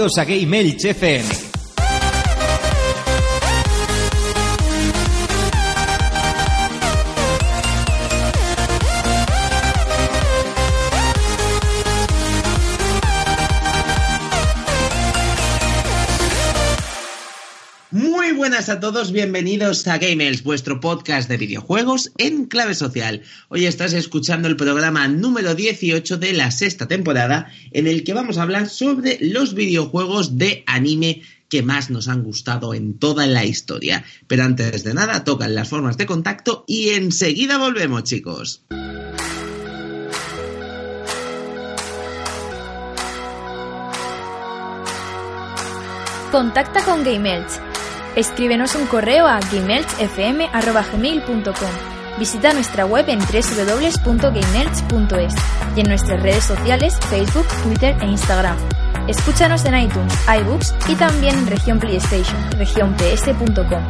Bienvenidos a Game Elch FM. A todos, bienvenidos a Gamers, vuestro podcast de videojuegos en clave social. Hoy estás escuchando el programa número 18 de la sexta temporada, en el que vamos a hablar sobre los videojuegos de anime que más nos han gustado en toda la historia. Pero antes de nada, tocan las formas de contacto y enseguida volvemos, chicos. Contacta con Game Elch. Escríbenos un correo a gameelchfm.gmail.com Visita nuestra web en www.gameelch.es y en nuestras redes sociales Facebook, Twitter e Instagram. Escúchanos en iTunes, iBooks y también en región PlayStation, region.ps.com.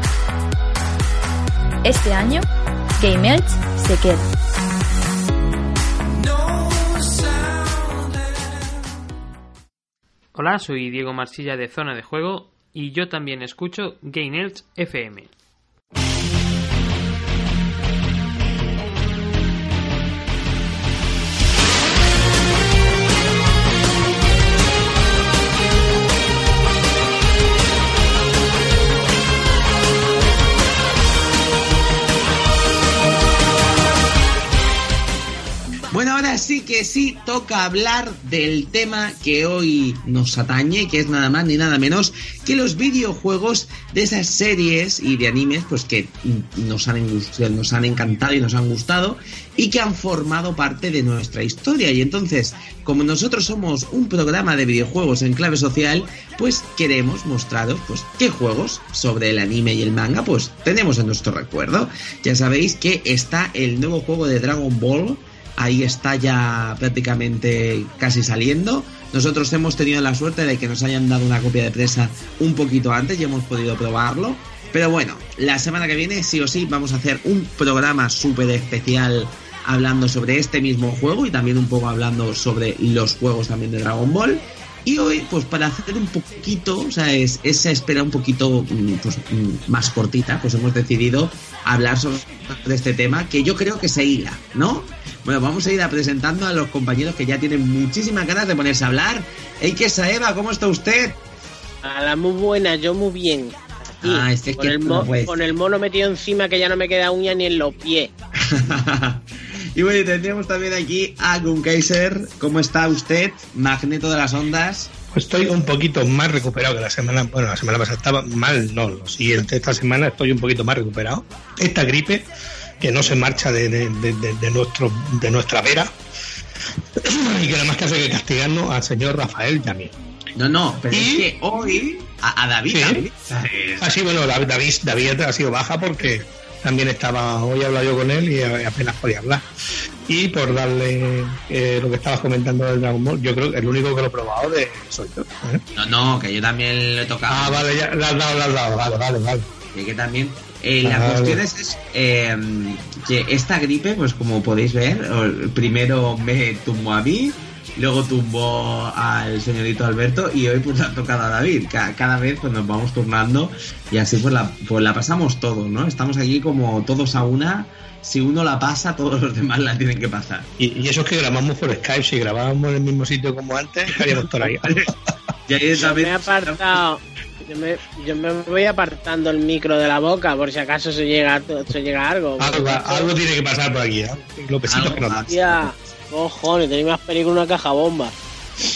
Este año, Game Elch se queda. Hola, soy Diego Marsilla de Zona de Juego y yo también escucho Game Elch FM. Bueno, ahora sí que sí toca hablar del tema que hoy nos atañe, que es nada más ni nada menos que los videojuegos de esas series y de animes pues que nos han, nos han encantado y nos han gustado y que han formado parte de nuestra historia. Y entonces, como nosotros somos un programa de videojuegos en clave social, pues queremos mostraros pues qué juegos sobre el anime y el manga pues tenemos en nuestro recuerdo. Ya sabéis que está el nuevo juego de Dragon Ball ahí está ya prácticamente casi saliendo. Nosotros hemos tenido la suerte de que nos hayan dado una copia de presa un poquito antes y hemos podido probarlo. Pero bueno, la semana que viene sí o sí vamos a hacer un programa súper especial hablando sobre este mismo juego y también un poco hablando sobre los juegos también de Dragon Ball. Y hoy, pues para hacer un poquito, o sea, es, esa espera un poquito pues, más cortita, pues hemos decidido hablar sobre este tema que yo creo que se hila, ¿no? Bueno, vamos a ir a presentando a los compañeros que ya tienen muchísimas ganas de ponerse a hablar. ¡Ey, que Eva! ¿Cómo está usted? A muy buena, yo muy bien. Aquí, ah, este es con, que el no con el mono metido encima que ya no me queda uña ni en los pies. y bueno, tendríamos también aquí a Gun Kaiser. ¿Cómo está usted? Magneto de las ondas. Pues estoy un poquito más recuperado que la semana, bueno, la semana pasada estaba mal, no, lo siguiente, esta semana estoy un poquito más recuperado. Esta gripe que no se marcha de, de, de, de nuestro, de nuestra vera y que nada más que hace que castigarnos al señor Rafael y a mí. No, no, pero ¿Y? es que hoy a, a David ¿Sí? también. Ah, sí, bueno, David, David ha sido baja porque también estaba, hoy he hablado yo con él y apenas podía hablar. Y por darle eh, lo que estabas comentando del Dragon Ball, yo creo que el único que lo he probado de soy yo. ¿eh? No, no, que yo también lo he tocado. Ah, vale, ya, le has dado, le has dado, vale, vale, vale. Y que también. eh, la cuestión es, es, eh, que esta gripe, pues como podéis ver, primero me tumbó a mí, luego tumbó al señorito Alberto y hoy pues la ha tocado a David. Ca- Cada, vez pues nos vamos turnando y así pues la, pues la pasamos todos, ¿no? Estamos aquí como todos a una. Si uno la pasa, todos los demás la tienen que pasar. Y, y eso es que grabamos por Skype. Si grabábamos en el mismo sitio como antes, estaríamos todos ahí. Y ahí Yo me he apartado. Yo me, yo me voy apartando el micro de la boca por si acaso se llega, se llega algo. algo, algo tiene que pasar por aquí, ¿eh? Algo que. Hostia, cojones, tenéis más que una caja bomba.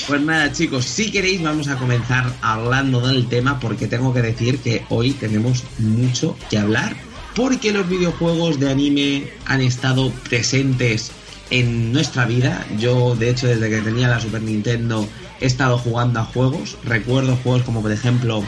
Pues nada, chicos, si queréis vamos a comenzar hablando del tema porque tengo que decir que hoy tenemos mucho que hablar porque los videojuegos de anime han estado presentes en nuestra vida. Yo, de hecho, desde que tenía la Super Nintendo he estado jugando a juegos. Recuerdo juegos como, por ejemplo,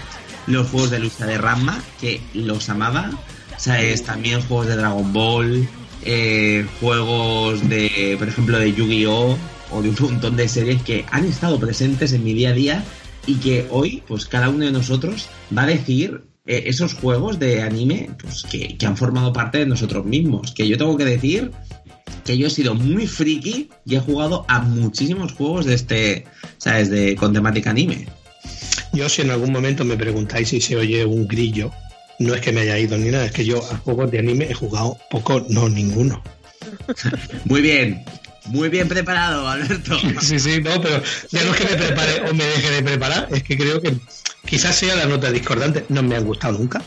los juegos de lucha de Ramma, que los amaba. ¿Sabes? También juegos de Dragon Ball, eh, juegos de, por ejemplo, de Yu-Gi-Oh! o de un montón de series que han estado presentes en mi día a día y que hoy, pues cada uno de nosotros va a decir eh, esos juegos de anime pues, que, que han formado parte de nosotros mismos. Que yo tengo que decir que yo he sido muy friki y he jugado a muchísimos juegos de este, ¿sabes? De, con temática anime. Yo, si en algún momento me preguntáis si se oye un grillo, no es que me haya ido ni nada, es que yo a juegos de anime he jugado poco, no ninguno. Muy bien, muy bien preparado, Alberto. Sí, sí, no, pero ya no es que me prepare o me deje de preparar, es que creo que quizás sea la nota discordante. No me han gustado nunca.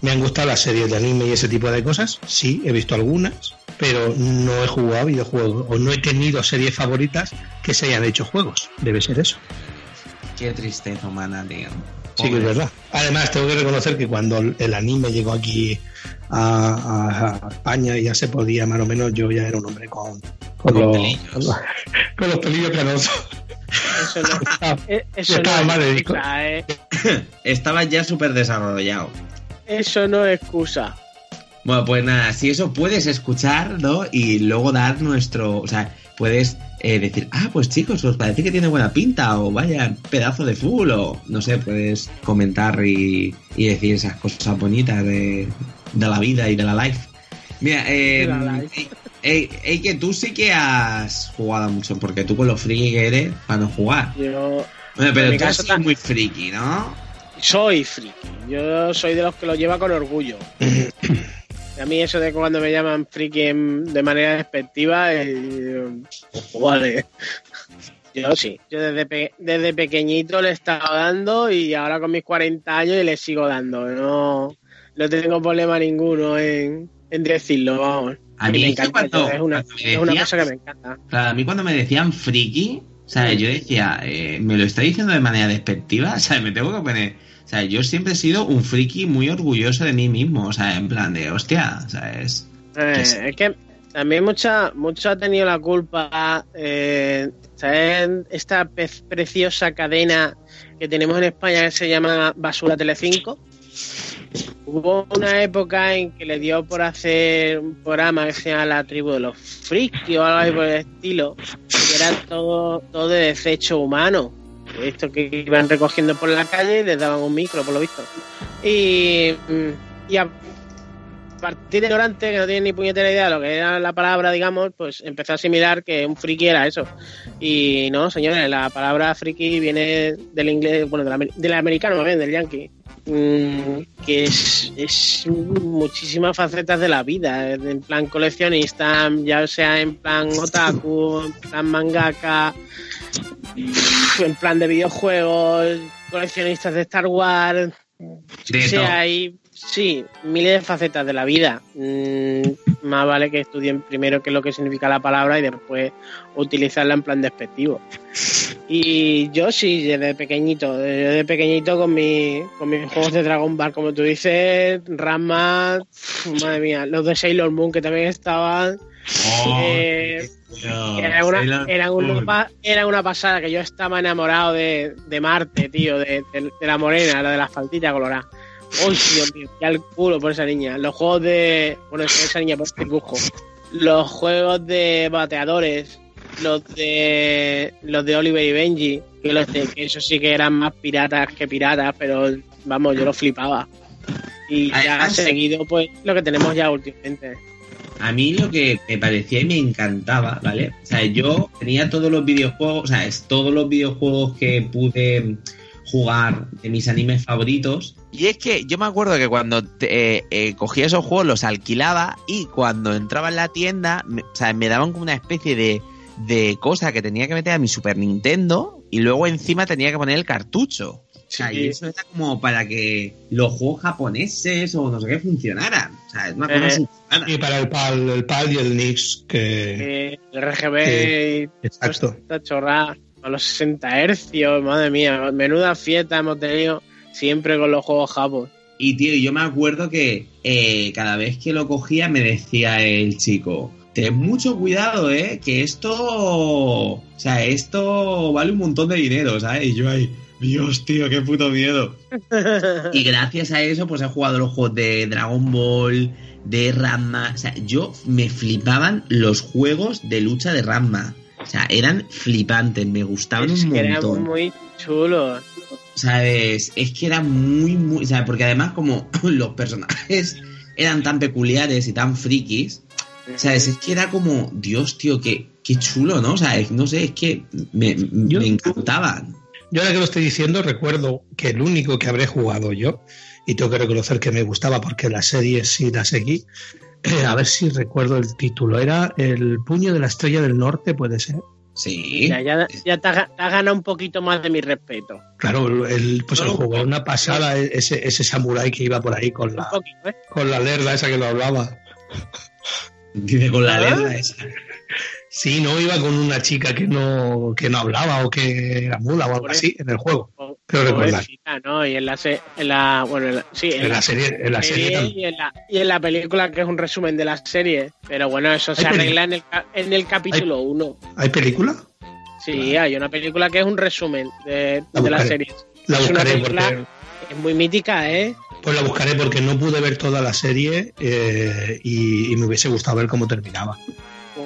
Me han gustado las series de anime y ese tipo de cosas. Sí, he visto algunas, pero no he jugado videojuegos o no he tenido series favoritas que se hayan hecho juegos. Debe ser eso. Qué tristeza humana, tío. Sí que es verdad. Además, tengo que reconocer que cuando el anime llegó aquí a, a- a España y ya se podía más o menos, yo ya era un hombre con, con, Con los, pelillos. con los- pelillos canosos. Eso no, eh, eso estaba no mal es de excusa, eh. Estaba ya súper desarrollado. Eso no es excusa. Bueno, pues nada, si eso puedes escuchar, ¿no? Y luego dar nuestro. O sea, puedes eh, decir, ah, pues chicos, os parece que tiene buena pinta, o vaya pedazo de fútbol, o no sé, puedes comentar y, y decir esas cosas bonitas de, de la vida y de la life. Mira, eh, De la life. ey, ey, ey, que tú sí que has jugado mucho, porque tú con lo friki que eres para no jugar. Yo Bueno, pero tú caso ta- muy friki, ¿no? soy friki. Yo soy de los que lo lleva con orgullo. A mí eso de cuando me llaman friki en- de manera despectiva, eh, vale. Yo sí. Yo desde, pe- desde pequeñito le he estado dando y ahora con mis 40 años le sigo dando. No, no tengo problema ninguno en, en decirlo, vamos. A mí me encanta, cuando- es una, me es una decías- cosa que me encanta. Claro, a mí cuando me decían friki, o sea, yo decía, eh, ¿me lo está diciendo de manera despectiva? Sea, me tengo que poner... O sea, yo siempre he sido un friki muy orgulloso de mí mismo, o sea, en plan de, hostia, ¿sabes? Eh, sí. es que también mucha, mucho ha tenido la culpa eh, ¿sabes? esta preciosa cadena que tenemos en España que se llama Basura Telecinco. Hubo una época en que le dio por hacer un programa que se llama La Tribu de los Friki o algo así por el estilo, que era todo, todo de desecho humano. Esto que iban recogiendo por la calle y les daban un micro, por lo visto. Y, mm, y a partir de ignorante, que no tiene ni puñetera idea de lo que era la palabra, digamos, pues empezó a asimilar que un friki era eso. Y no, señores, la palabra friki viene del inglés, bueno, del, del americano, más bien, del yankee. Mm, que es, es muchísimas facetas de la vida, en plan coleccionista, ya sea en plan otaku, en plan mangaka, en plan de videojuegos, coleccionistas de Star Wars, De todo. hay sí, miles de facetas de la vida. Mm, más vale que estudien primero qué es lo que significa la palabra y después utilizarla en plan despectivo. Y yo sí, desde pequeñito, desde pequeñito con, mi, con mis juegos de Dragon Ball, como tú dices, Ranma, uf, madre mía, los de Sailor Moon que también estaban. Oh, eh, era una, era, una, era pasada que yo estaba enamorado de, de Marte, tío, de, de- de la morena, la de la faltita colorada. Uy, Dios mío, ya el culo por esa niña. Los juegos de. Bueno, esa niña por este dibujo. Los juegos de bateadores, los de. Los de Oliver y Benji, que, los de, que esos sí que eran más piratas que piratas, pero vamos, yo los flipaba. Y ya seguido, pues, lo que tenemos ya últimamente. a mí lo que me parecía y me encantaba, ¿vale? O sea, yo tenía todos los videojuegos, o sea, es todos los videojuegos que pude jugar de mis animes favoritos. Y es que yo me acuerdo que cuando te- eh, eh, cogía esos juegos los alquilaba y cuando entraba en la tienda, me, o sea, me daban como una especie de, de cosa que tenía que meter a mi Super Nintendo y luego encima tenía que poner el cartucho. O sea, Sí. y eso era como para que los juegos japoneses o no sé qué funcionaran. O sea, es una cosa Eh. Y para el PAL, el PAL y el Nix, que. Eh, el RGB y Exacto. esta chorrada a los 60 hercios, madre mía, menuda fiesta hemos tenido siempre con los juegos japos. Y tío, yo me acuerdo que eh, cada vez que lo cogía me decía el chico, ten mucho cuidado, eh, que esto, o sea, esto vale un montón de dinero, ¿sabes? Y yo ahí, Dios, tío, qué puto miedo. Y gracias a eso, pues he jugado los juegos de Dragon Ball, de Ranma. O sea, yo me flipaban los juegos de lucha de Ranma. O sea, eran flipantes, me gustaban Es un que eran montón. muy chulos. ¿Sabes? Es que era muy, muy. ¿sabes? Porque además, como los personajes eran tan peculiares y tan frikis, ¿sabes? Es que era como, Dios, tío, qué, qué chulo, ¿no? O sea, es- no sé, es que me, Yo- me encantaban. Yo ahora que lo estoy diciendo, recuerdo que el único que habré jugado yo, y tengo que reconocer que me gustaba porque la serie sí la seguí, eh, a ver si recuerdo el título, era El puño de la estrella del norte, puede ser. Sí. Ya, ya, ya te, ha, ga- te ha ganado un poquito más de mi respeto. Claro, el, pues el era una pasada, ese, ese samurái que iba por ahí con la, poquito, ¿eh? con la lerda esa que lo hablaba. Dice con la letra esa. Sí, no iba con una chica que no, que no hablaba o que era muda o algo así en el juego. Creo recordar. ¿no? Y en la, se- en la bueno, en la- sí, En la serie, en la serie y, en la, y en la película que es un resumen de la serie. Pero bueno, eso se ¿Hay peli- arregla en el, en el capítulo 1. ¿Hay película? Sí, hay una película que es un resumen de, La de la buscaré. serie. La Es una buscaré porque Es muy mítica, ¿eh? pues la buscaré porque no pude ver toda la serie eh, y, y me hubiese gustado ver cómo terminaba.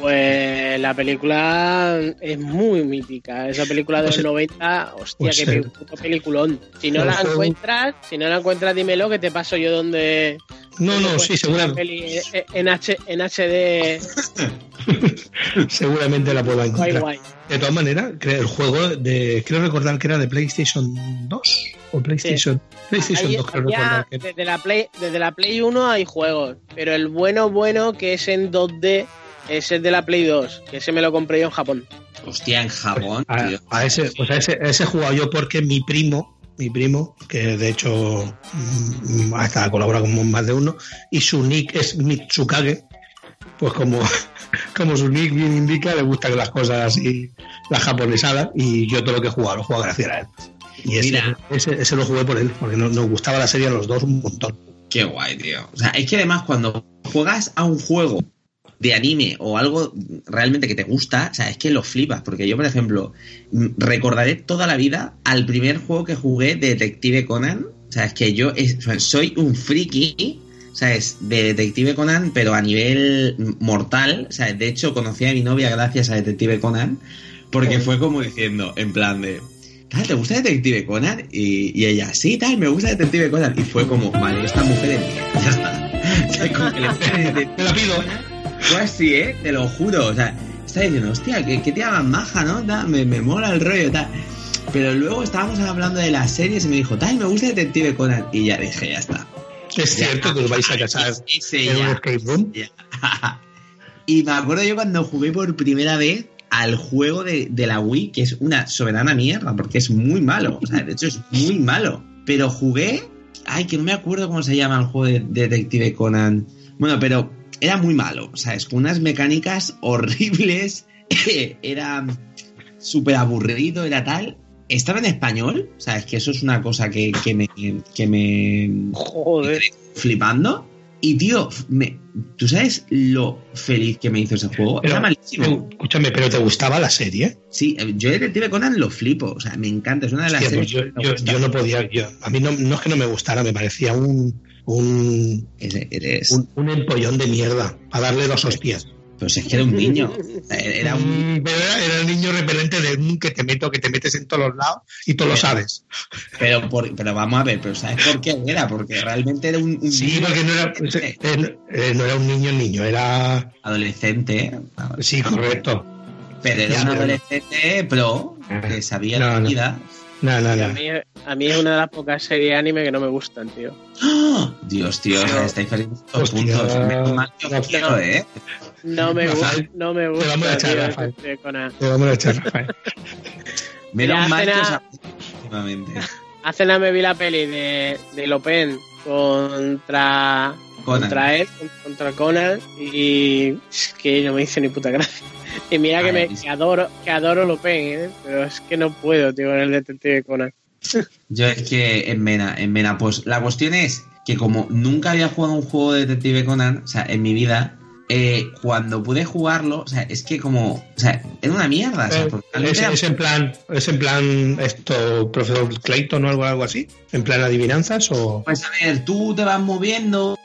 Pues la película es muy mítica. Esa película de Pues los el- 90, hostia, pues qué puto peliculón. Si no la encuentras, si no la encuentras, dímelo que te paso yo donde. No, no, sí, ver segura- la peli En, H, en HD, seguramente la puedo encontrar. guay. De todas maneras, creo- el juego de creo recordar que era de PlayStation 2 o PlayStation PlayStation Ahí 2 creo recordar que era. desde, la Play, desde la Play 1 hay juegos, pero el bueno, bueno que es en 2D es el de la Play 2, que ese me lo compré yo en Japón. Hostia, en Japón, a, tío. a ese, pues a ese, a ese he jugado yo porque mi primo, mi primo, que de hecho mm, hasta colabora con más de uno, y su nick es Mitsukage, pues como, como su nick bien indica, le gustan las cosas así, las japonesadas, y yo todo lo que he jugado lo jugado gracias a él. Y ese, Mira. ese, ese lo jugué por él, porque nos, nos gustaba la serie a los dos un montón. Qué guay, tío. O sea, es que además cuando juegas a un juego de anime o algo realmente que te gusta, o sea, es que lo flipas. Porque yo, por ejemplo, mm, recordaré toda la vida al primer juego que jugué de Detective Conan. O sea, es que yo es- soy un friki, ¿sabes? De Detective Conan, pero a nivel mortal. O sea, de hecho, conocí a mi novia gracias a Detective Conan. Porque fue como diciendo, en plan de. "Tal, ¿Te gusta Detective Conan? Y, y ella, sí, tal, me gusta Detective Conan. Y fue como, vale, esta mujer es mía, ya está. Te la pido. Fue así, ¿eh? Te lo juro. O sea, estaba diciendo, hostia, que, que tía más maja, ¿no? Ta, me, me mola el rollo, tal. Pero luego estábamos hablando de las series y me dijo, tal, me gusta Detective Conan. Y ya dije, ya está. Es Ya. cierto que os vais a casar Ese en un ya. escape room. Ya. y me acuerdo yo cuando jugué por primera vez al juego de, de la Wii, que es una soberana mierda, porque es muy malo. O sea, de hecho es muy malo. Pero jugué. Ay, que no me acuerdo cómo se llama el juego de Detective Conan. Bueno, pero era muy malo. O sea, es con unas mecánicas horribles. era súper aburrido, era tal. Estaba en español. O sea, es que eso es una cosa que, que me. Que me Joder. flipando. Y tío, me- ¿tú sabes lo feliz que me hizo ese juego? Pero- Era malísimo. Escúchame, pero ¿te gustaba la serie? Sí, yo Detective Conan lo flipo. O sea, me encanta. Es una de las Hostia, pues series yo, yo no podía, yo, a mí no, no es que no me gustara, me parecía un, un, Eres- un, un empollón de mierda para darle dos hostias. Pues es que era un niño. Era un... Mm, Pero era, era el niño repelente de un que te meto, que te metes en todos los lados y tú lo sabes. Pero, por- pero vamos a ver, pero ¿sabes por qué era? Porque realmente era un, un Sí, niño porque no era, eh, eh, no era un niño niño, era... adolescente. Sí, correcto. Pero era un adolescente pro que sabía No, la no. No, no, a no. mí, a mí es una de las pocas series de anime que no me gustan, tío. ¡Ah! Dios, tío, sea, estáis perdiendo puntos. Menos mal que os quiero, ¿eh? No me gusta, no me te vamos a gusta, echar, tío, Rafael. Te vamos a echar, Rafael. Menos mal que os últimamente. Hace nada me vi la peli de, de Lopen contra Conan. contra él, contra Conan y es que no me hizo ni puta gracia. Y mira que, me, que adoro que adoro Lopen, ¿eh? pero es que no puedo, tío, con el detective Conan. Yo es que en Mena, en Mena, pues la cuestión es que como nunca había jugado un juego de Detective Conan, o sea, en mi vida, eh, cuando pude jugarlo, o sea, es que como, o sea, era una mierda, o sea, porque realmente Es, era- es en plan, es en plan esto, profesor Clayton o algo, algo así, en plan adivinanzas o Pues a ver, tú te vas moviendo,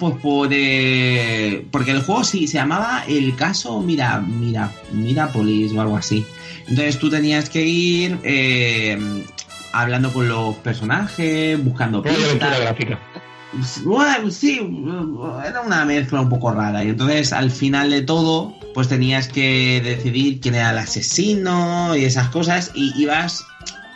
pues por... eh, porque el juego sí se llamaba el caso Mira, Mira, Mirapolis o algo así. Entonces tú tenías que ir eh, hablando con los personajes, buscando aventura gráfica. Bueno, sí, era una mezcla un poco rara. Y entonces al final de todo, pues tenías que decidir quién era el asesino y esas cosas. Y ibas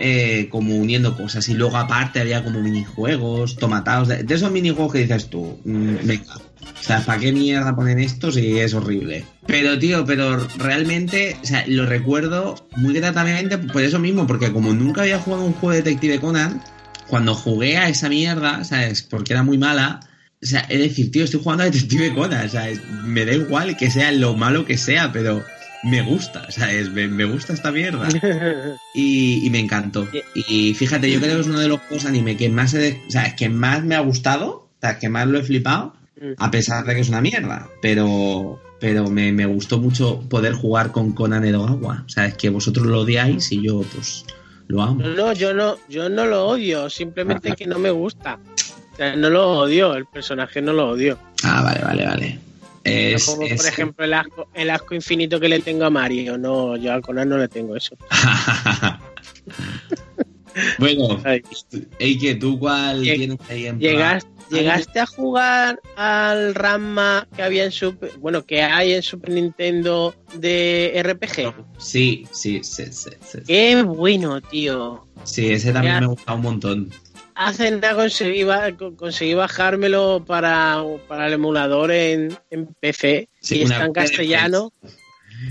eh, como uniendo cosas. Y luego aparte había como minijuegos, tomatados. De, esos minijuegos que dices tú, mm, venga. O sea, ¿para qué mierda ponen esto si es horrible? Pero, tío, pero realmente, o sea, lo recuerdo muy gratamente por eso mismo, porque como nunca había jugado un juego de Detective Conan, cuando jugué a esa mierda, ¿sabes? Porque era muy mala. O sea, es decir, tío, estoy jugando a Detective Conan, o sea, es- me da igual que sea lo malo que sea, pero me gusta, ¿sabes? Me, me gusta esta mierda. Y, y me encantó. Y fíjate, yo creo que es uno de los juegos anime que más, he o sea, que más me ha gustado, o sea, que más lo he flipado, a pesar de que es una mierda. Pero, pero me, me gustó mucho poder jugar con Conan Edogawa. O sea, es que vosotros lo odiáis y yo, pues, lo amo. No, yo no, yo no lo odio, simplemente que no me gusta. O sea, no lo odio, el personaje no lo odio. Ah, vale, vale, vale. Es, Como es- por ejemplo el asco, el asco infinito que le tengo a Mario. No, yo a Conan no le tengo eso. bueno, Ay. Eike, ¿tú cuál tienes ahí en Llegas- plan? ¿Llegaste a jugar al Ramma que había en Super, bueno, que hay en Super Nintendo de RPG? Sí, sí, sí, sí. Sí, Qué bueno, tío. Sí, ese también Ya. me gusta un montón. Hace nada conseguí, conseguí bajármelo para, para el emulador en, en PC Sí, y está en castellano.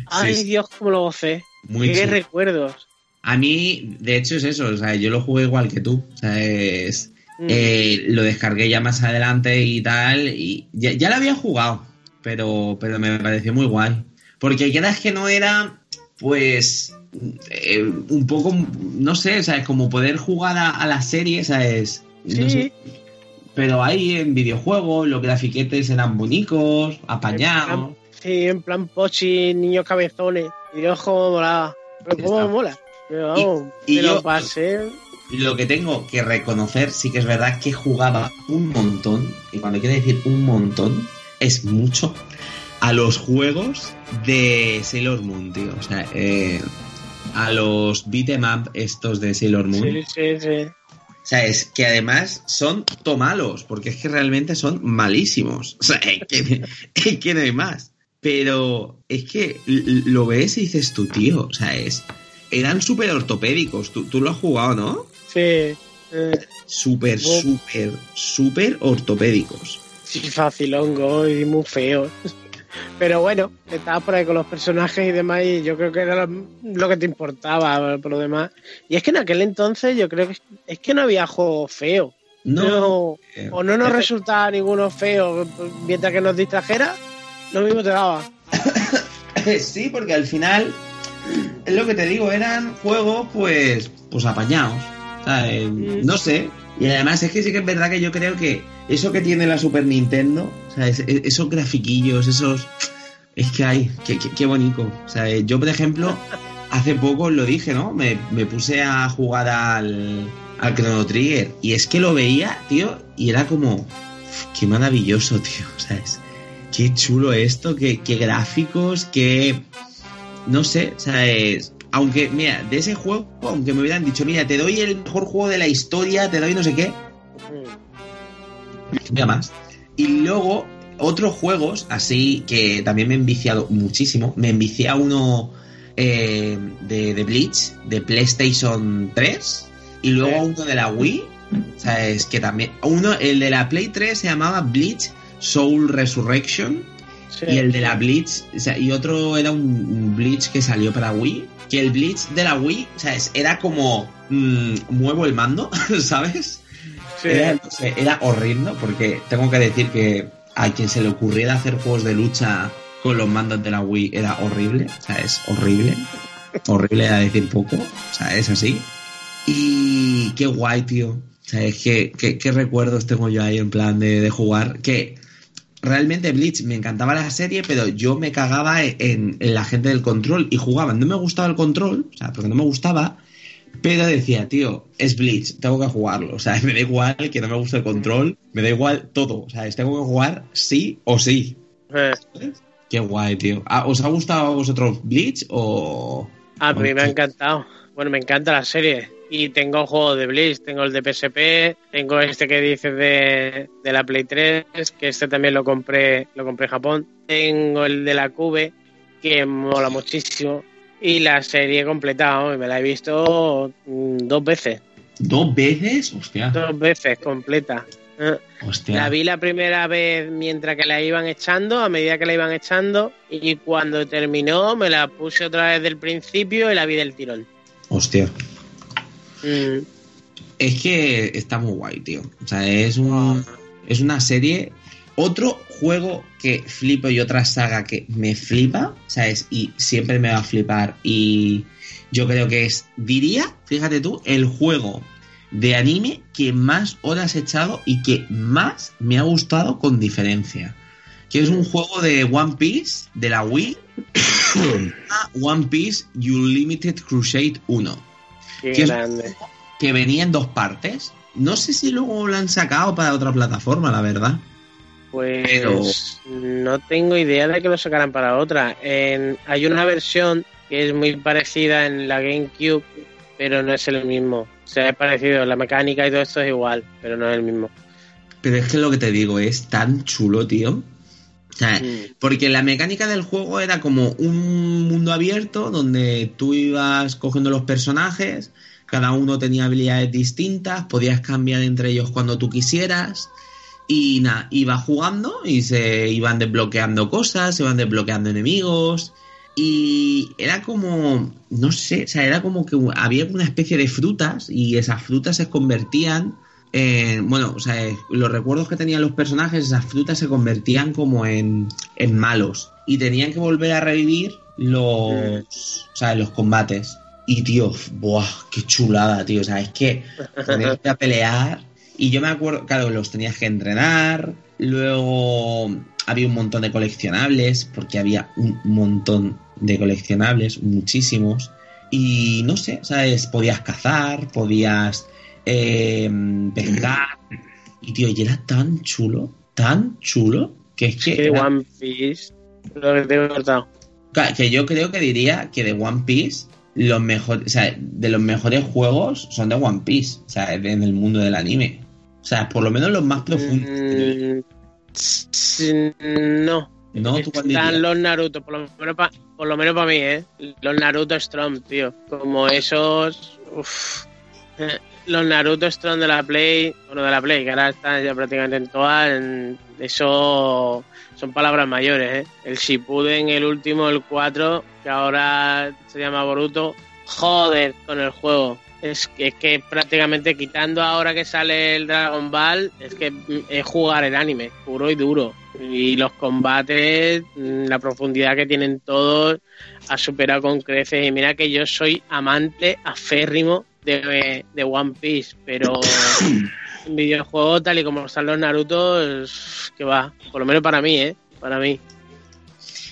Ay, sí. Dios, cómo lo gocé. Muy Qué chulo. recuerdos. A mí, de hecho, es eso. O sea, yo lo jugué igual que tú. O sea, es, Mm. eh, lo descargué ya más adelante y tal. Y ya, ya lo había jugado, pero, pero me pareció muy guay. Porque quieras que no era, pues, eh, un poco, no sé, o sea, es como poder jugar a, a la serie, ¿sabes? No Sí. sé. Pero ahí en videojuegos los grafiquetes eran bonitos, apañados. Sí, en plan pochi, niños cabezones. Y Dios, cómo molaba. Pero cómo me mola. Pero Y- yo- pasé. Lo que tengo que reconocer, sí que es verdad que jugaba un montón, y cuando quiero decir un montón, es mucho, a los juegos de Sailor Moon, tío. O sea, eh, a los beat'em up estos de Sailor Moon. Sí, sí, sí. O sea, es que además son tomalos, porque es que realmente son malísimos. O sea, es que, es que no hay más. Pero es que lo ves y dices tú, tío, o sea, es... Eran súper ortopédicos, tú, tú lo has jugado, ¿no? Sí. eh, súper, Oh. súper, súper ortopédicos. sí, facilongo y muy feo. Pero bueno, estabas por ahí con los personajes y demás y yo creo que era lo, lo que te importaba por lo demás. Y es que en aquel entonces yo creo que es que no había juego feo. No, eh, o no nos eh, resultaba ninguno feo mientras que nos distrajera, lo mismo te daba. sí, porque al final, es lo que te digo, eran juegos, pues, pues apañados. ¿sabes? Mm. No sé. Y además es que sí que es verdad que yo creo que eso que tiene la Super Nintendo, esos grafiquillos, esos... Es que hay, qué, qué- qué bonito. Yo, por ejemplo, hace poco lo dije, ¿no? Me, me puse a jugar al, al Chrono Trigger y es que lo veía, tío, y era como, "Uf, qué maravilloso, tío. O sea, es, qué chulo esto, qué, qué gráficos, qué... No sé, o sea, es... Aunque, mira, de ese juego, aunque me hubieran dicho, mira, te doy el mejor juego de la historia, te doy no sé qué, mira más. Y luego, otros juegos, así que también me he enviciado muchísimo. Me envicié a uno eh, de, de Bleach, de PlayStation 3, y luego a uno de la Wii. O sea, es que también. Uno, el de la Play 3 se llamaba Bleach Soul Resurrection. Sí. Y el de la Bleach, o sea, y otro era un, un Bleach que salió para Wii. Que el Bleach de la Wii, o sea, era como mm, muevo el mando, ¿sabes? Sí. Era, no sé, era horrible porque tengo que decir que a quien se le ocurriera hacer juegos de lucha con los mandos de la Wii era horrible, o sea, es horrible. Horrible a decir poco, o sea, es así. Y qué guay, tío. O sea, es que qué, qué recuerdos tengo yo ahí en plan de, de jugar. Que realmente Bleach me encantaba la serie, pero yo me cagaba en, en la gente del control y jugaba. No me gustaba el control, o sea, porque no me gustaba, pero decía, tío, es Bleach, tengo que jugarlo. O sea, me da igual que no me guste el control, me da igual todo. O sea, tengo que jugar sí o sí. Eh, Qué guay, tío. Ah, ¿Os ha gustado a vosotros Bleach o...? A mí me ha encantado. Bueno, me encanta la serie. Y tengo juegos de Blitz, tengo el de PSP, tengo este que dices de, de la Play 3, que este también lo compré, lo compré en Japón. Tengo el de la Cube, que mola muchísimo. Y la serie completa, ¿no? me la he visto mm, dos veces. ¿Dos veces? Hostia. Dos veces completa. Eh, Hostia. La vi la primera vez mientras que la iban echando, a medida que la iban echando, y cuando terminó me la puse otra vez del principio y la vi del tirón. Hostia. Mm, Es que está muy guay, tío. O sea, es un, es una serie. Otro juego que flipo y otra saga que me flipa, ¿sabes? Y siempre me va a flipar. Y yo creo que es, diría, fíjate tú, el juego de anime que más horas he echado y que más me ha gustado con diferencia. Que es un juego de One Piece, de la Wii. One Piece Unlimited Crusade 1 qué ¿Qué es? grande. que venía en dos partes. No sé si luego lo han sacado para otra plataforma, la verdad. Pues Pero- no tengo idea de que lo sacaran para otra. En- hay una versión que es muy parecida en la GameCube, pero no es el mismo. O sea, es parecido, la mecánica y todo esto es igual, pero no es el mismo. Pero es que lo que te digo es tan chulo, tío. O sea, Mm. porque la mecánica del juego era como un mundo abierto donde tú ibas cogiendo los personajes, cada uno tenía habilidades distintas, podías cambiar entre ellos cuando tú quisieras. Y nada, iba jugando y se iban desbloqueando cosas, se iban desbloqueando enemigos. Y era como, no sé, o sea, era como que había una especie de frutas y esas frutas se convertían en, bueno, o sea, eh, los recuerdos que tenían los personajes, esas frutas se convertían como en, en malos. Y tenían que volver a revivir los, o sea, los combates. Y tío, buah, qué chulada, tío, o sea, es que ponerte a pelear. Y yo me acuerdo, claro, los tenías que entrenar, luego había un montón de coleccionables, porque había un montón de coleccionables, muchísimos, y no sé, ¿sabes? Podías cazar, podías eh, pescar, y tío, y era tan chulo, tan chulo, que es que, Sí, era- One Piece, lo que te he cortado. Que yo creo que diría que de One Piece los mejores, o sea, de los mejores juegos son de One Piece, o sea, en el mundo del anime. O sea, por lo menos los más profundos. Mm, no. ¿No? ¿Tú cuál dirías? Están los Naruto, por lo menos para por lo menos para mí, ¿eh? Los Naruto Strong, tío. Como esos... uf. Los Naruto Strong de la Play, bueno, de la Play, que ahora están ya prácticamente en todas, eso son palabras mayores, ¿eh? El Shippuden, el último, el 4, que ahora se llama Boruto, joder con el juego. Es que, es que prácticamente quitando ahora que sale el Dragon Ball, es que es jugar el anime, puro y duro. Y los combates, mm, la profundidad que tienen todos, ha superado con creces. Y mira que yo soy amante aférrimo de, de One Piece, pero en videojuegos tal y como están los Naruto, es- que va, por lo menos para mí, ¿eh? Para mí.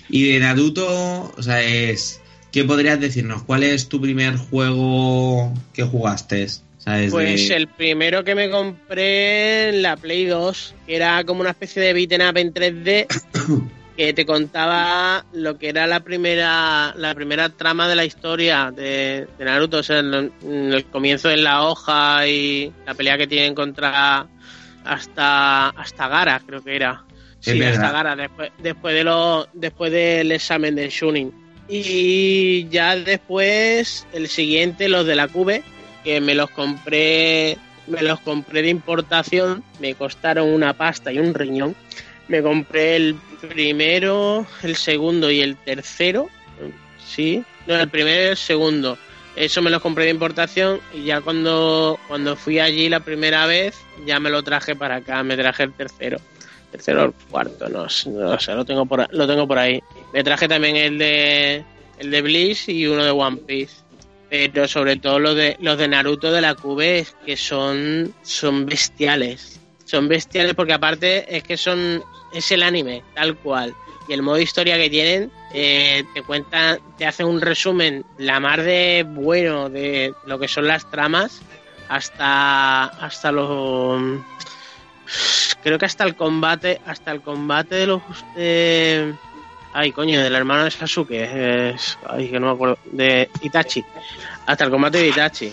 Y de Naruto, o sea, es. ¿Qué podrías decirnos? ¿Cuál es tu primer juego que jugaste? Desde- Pues el primero que me compré en la Play 2, que era como una especie de beat'em up en 3D, que te contaba lo que era la primera la primera trama de la historia de, de Naruto, o sea, el, el comienzo en la hoja y la pelea que tienen contra hasta hasta Gara, creo que era. Sí, hasta Gara, después, después de lo, después del examen del Shunin. Y ya después, el siguiente, los de la Cube, que me los compré, me los compré de importación, me costaron una pasta y un riñón. Me compré el primero, el segundo y el tercero. Sí, no, el primero y el segundo. Eso me los compré de importación y ya cuando, cuando fui allí la primera vez, ya me lo traje para acá, me traje el tercero. Tercero o el cuarto, no, no sé, lo tengo por, lo tengo por ahí. Me traje también el de el de Bliss y uno de One Piece. Pero sobre todo los de los de Naruto de la es que son son bestiales. Son bestiales porque aparte es que son es el anime tal cual. Y el modo historia que tienen eh, te cuenta te hace un resumen la mar de bueno de lo que son las tramas hasta hasta los creo que hasta el combate hasta el combate de los eh, ay coño del hermano de Sasuke ay que no me acuerdo de Itachi. Hasta el combate de Itachi.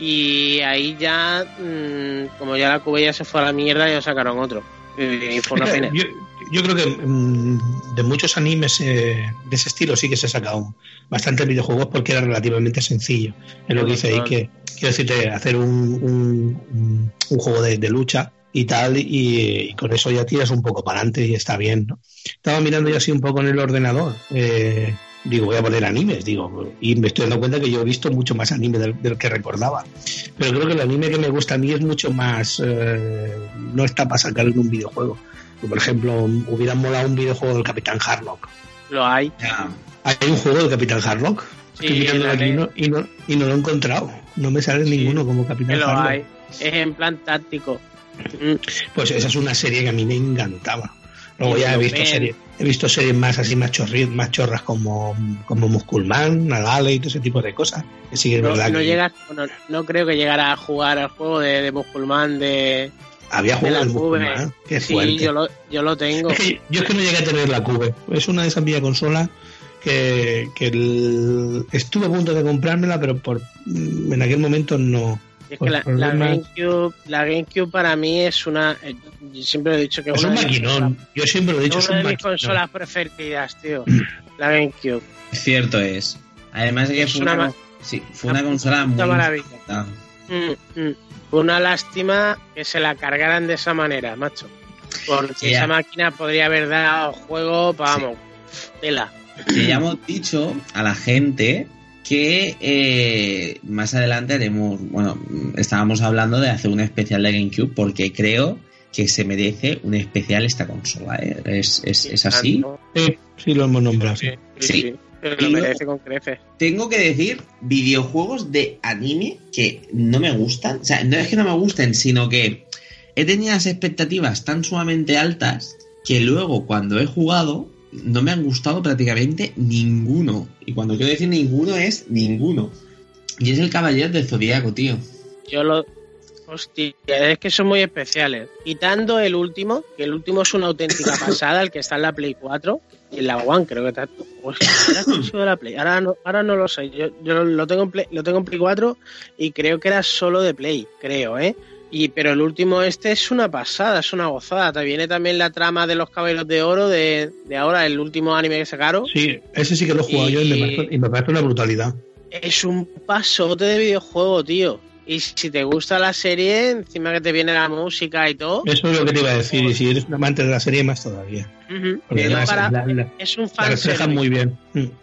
Y ahí ya mm, como ya la cube ya se fue a la mierda ya sacaron otro y fue una pena Yo, yo creo que mm, de muchos animes eh, de ese estilo sí que se sacaron bastantes videojuegos porque era relativamente sencillo. Es lo que dice ahí que quiero decirte hacer un, un, un- juego de, de lucha y tal y, y con eso ya tiras un poco para adelante y está bien. ¿no? Estaba mirando ya así un poco en el ordenador. eh, digo, voy a poner animes, digo, y me estoy dando cuenta que yo he visto mucho más anime del, del que recordaba. Pero creo que el anime que me gusta a mí es mucho más. eh, no está para sacar en un videojuego. Por ejemplo, hubiera molado un videojuego del Capitán Harlock. lo hay Ya. Hay un juego del Capitán Harlock. Sí, Estoy mirándolo aquí y no, y, no, y no lo he encontrado. No me sale Sí, ninguno como Capitán lo Harlock. hay es en plan táctico Pues esa es una serie que a mí me encantaba. Luego ya he visto series, he visto series más así más chorri- más chorras como, como Musculman, Nagale y todo ese tipo de cosas. Que sí es no, verdad no que llegas no, no creo que llegara a jugar al juego de, de Musculman de, había de la de cube Musculman. Qué sí fuerte. yo lo, yo lo tengo Es que yo es que no llegué a tener la cube. Es una de esas vía consolas que, que el- estuve a punto de comprármela, pero por en aquel momento no. Es que la, GameCube, la GameCube para mí es una. eh, yo siempre he dicho que Es una un de mis maquinón. Yo siempre lo he dicho, consolas- es una un de mis maquinón. consolas preferidas, tío. La GameCube. Cierto es. Además de que Es fue una sí, fue una consola muy maravilla. Mm, mm. Fue una lástima que se la cargaran de esa manera, macho. Porque Sí, esa máquina podría haber dado juego, vamos, tela. que ya hemos dicho a la gente que eh, más adelante haremos, bueno, estábamos hablando de hacer un especial de GameCube porque creo que se merece un especial esta consola. ¿eh? Es, es, es así. Sí, sí lo hemos nombrado. sí. Lo merece con creces. Tengo que decir videojuegos de anime que no me gustan. O sea, no es que no me gusten, sino que he tenido las expectativas tan sumamente altas que luego cuando he jugado no me han gustado prácticamente ninguno. Y cuando quiero decir ninguno es ninguno. Y es el Caballero del Zodíaco, tío. Yo lo. Hostia, es que son muy especiales. Quitando el último, que el último es una auténtica pasada, el que está en la Play 4 y en la One, creo que está. Pues, era exclusivo de la Play. Ahora no, ahora no lo sé. Yo, yo lo, tengo en Play, lo tengo en Play 4 y creo que era solo de Play, creo, ¿eh? Y, pero el último este es una pasada, es una gozada. Te viene también la trama de los caballeros de oro de, de ahora, el último anime que sacaron. Sí, ese sí que lo he jugado yo y me, parece, y me parece una brutalidad. Es un pasote de videojuego, tío. Y si te gusta la serie, encima que te viene la música y todo, Eso es lo que te iba a decir. Y si eres un amante de la serie, más todavía. ujú, Porque yo además para- la, la- es un la fan reflejan muy bien.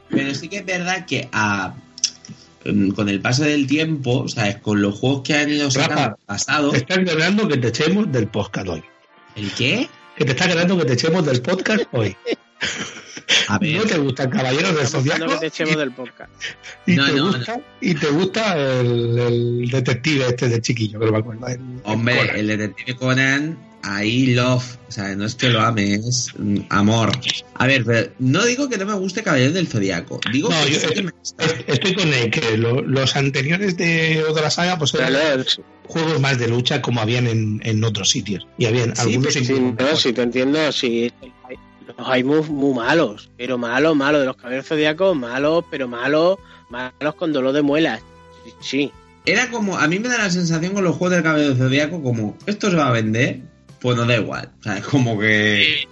Pero sí que es verdad que a, con el paso del tiempo, ¿sabes? Con los juegos que han ido sacando pasado. Te estás ganando que te echemos del podcast hoy. ¿El qué? Que te está ganando que te echemos del podcast hoy. A ver. No te gusta el Caballero del Zodiaco que te echemos del podcast. y, No, te no, gusta, y te gusta el, el detective este de chiquillo, que no me acuerdo. el Hombre, Conan. el detective Conan ahí love, o sea, no es que lo ame, es mm, amor. A ver, pero no digo que no me guste Caballero del Zodiaco, digo No, que yo que me- est- estoy con él, que lo- los anteriores de otra saga, pues eran juegos más de lucha como habían en, en otros sitios. Y habían Sí, algunos Sí, no, si te entiendo, sí. Los hay muy, muy malos, pero malos, malos. De los caballeros zodiacos, malos, pero malos, malos con dolor de muelas. Sí. Era como, a mí me da la sensación con los juegos del Caballero del Zodiaco como, esto se va a vender, pues no da igual, o sea, es como que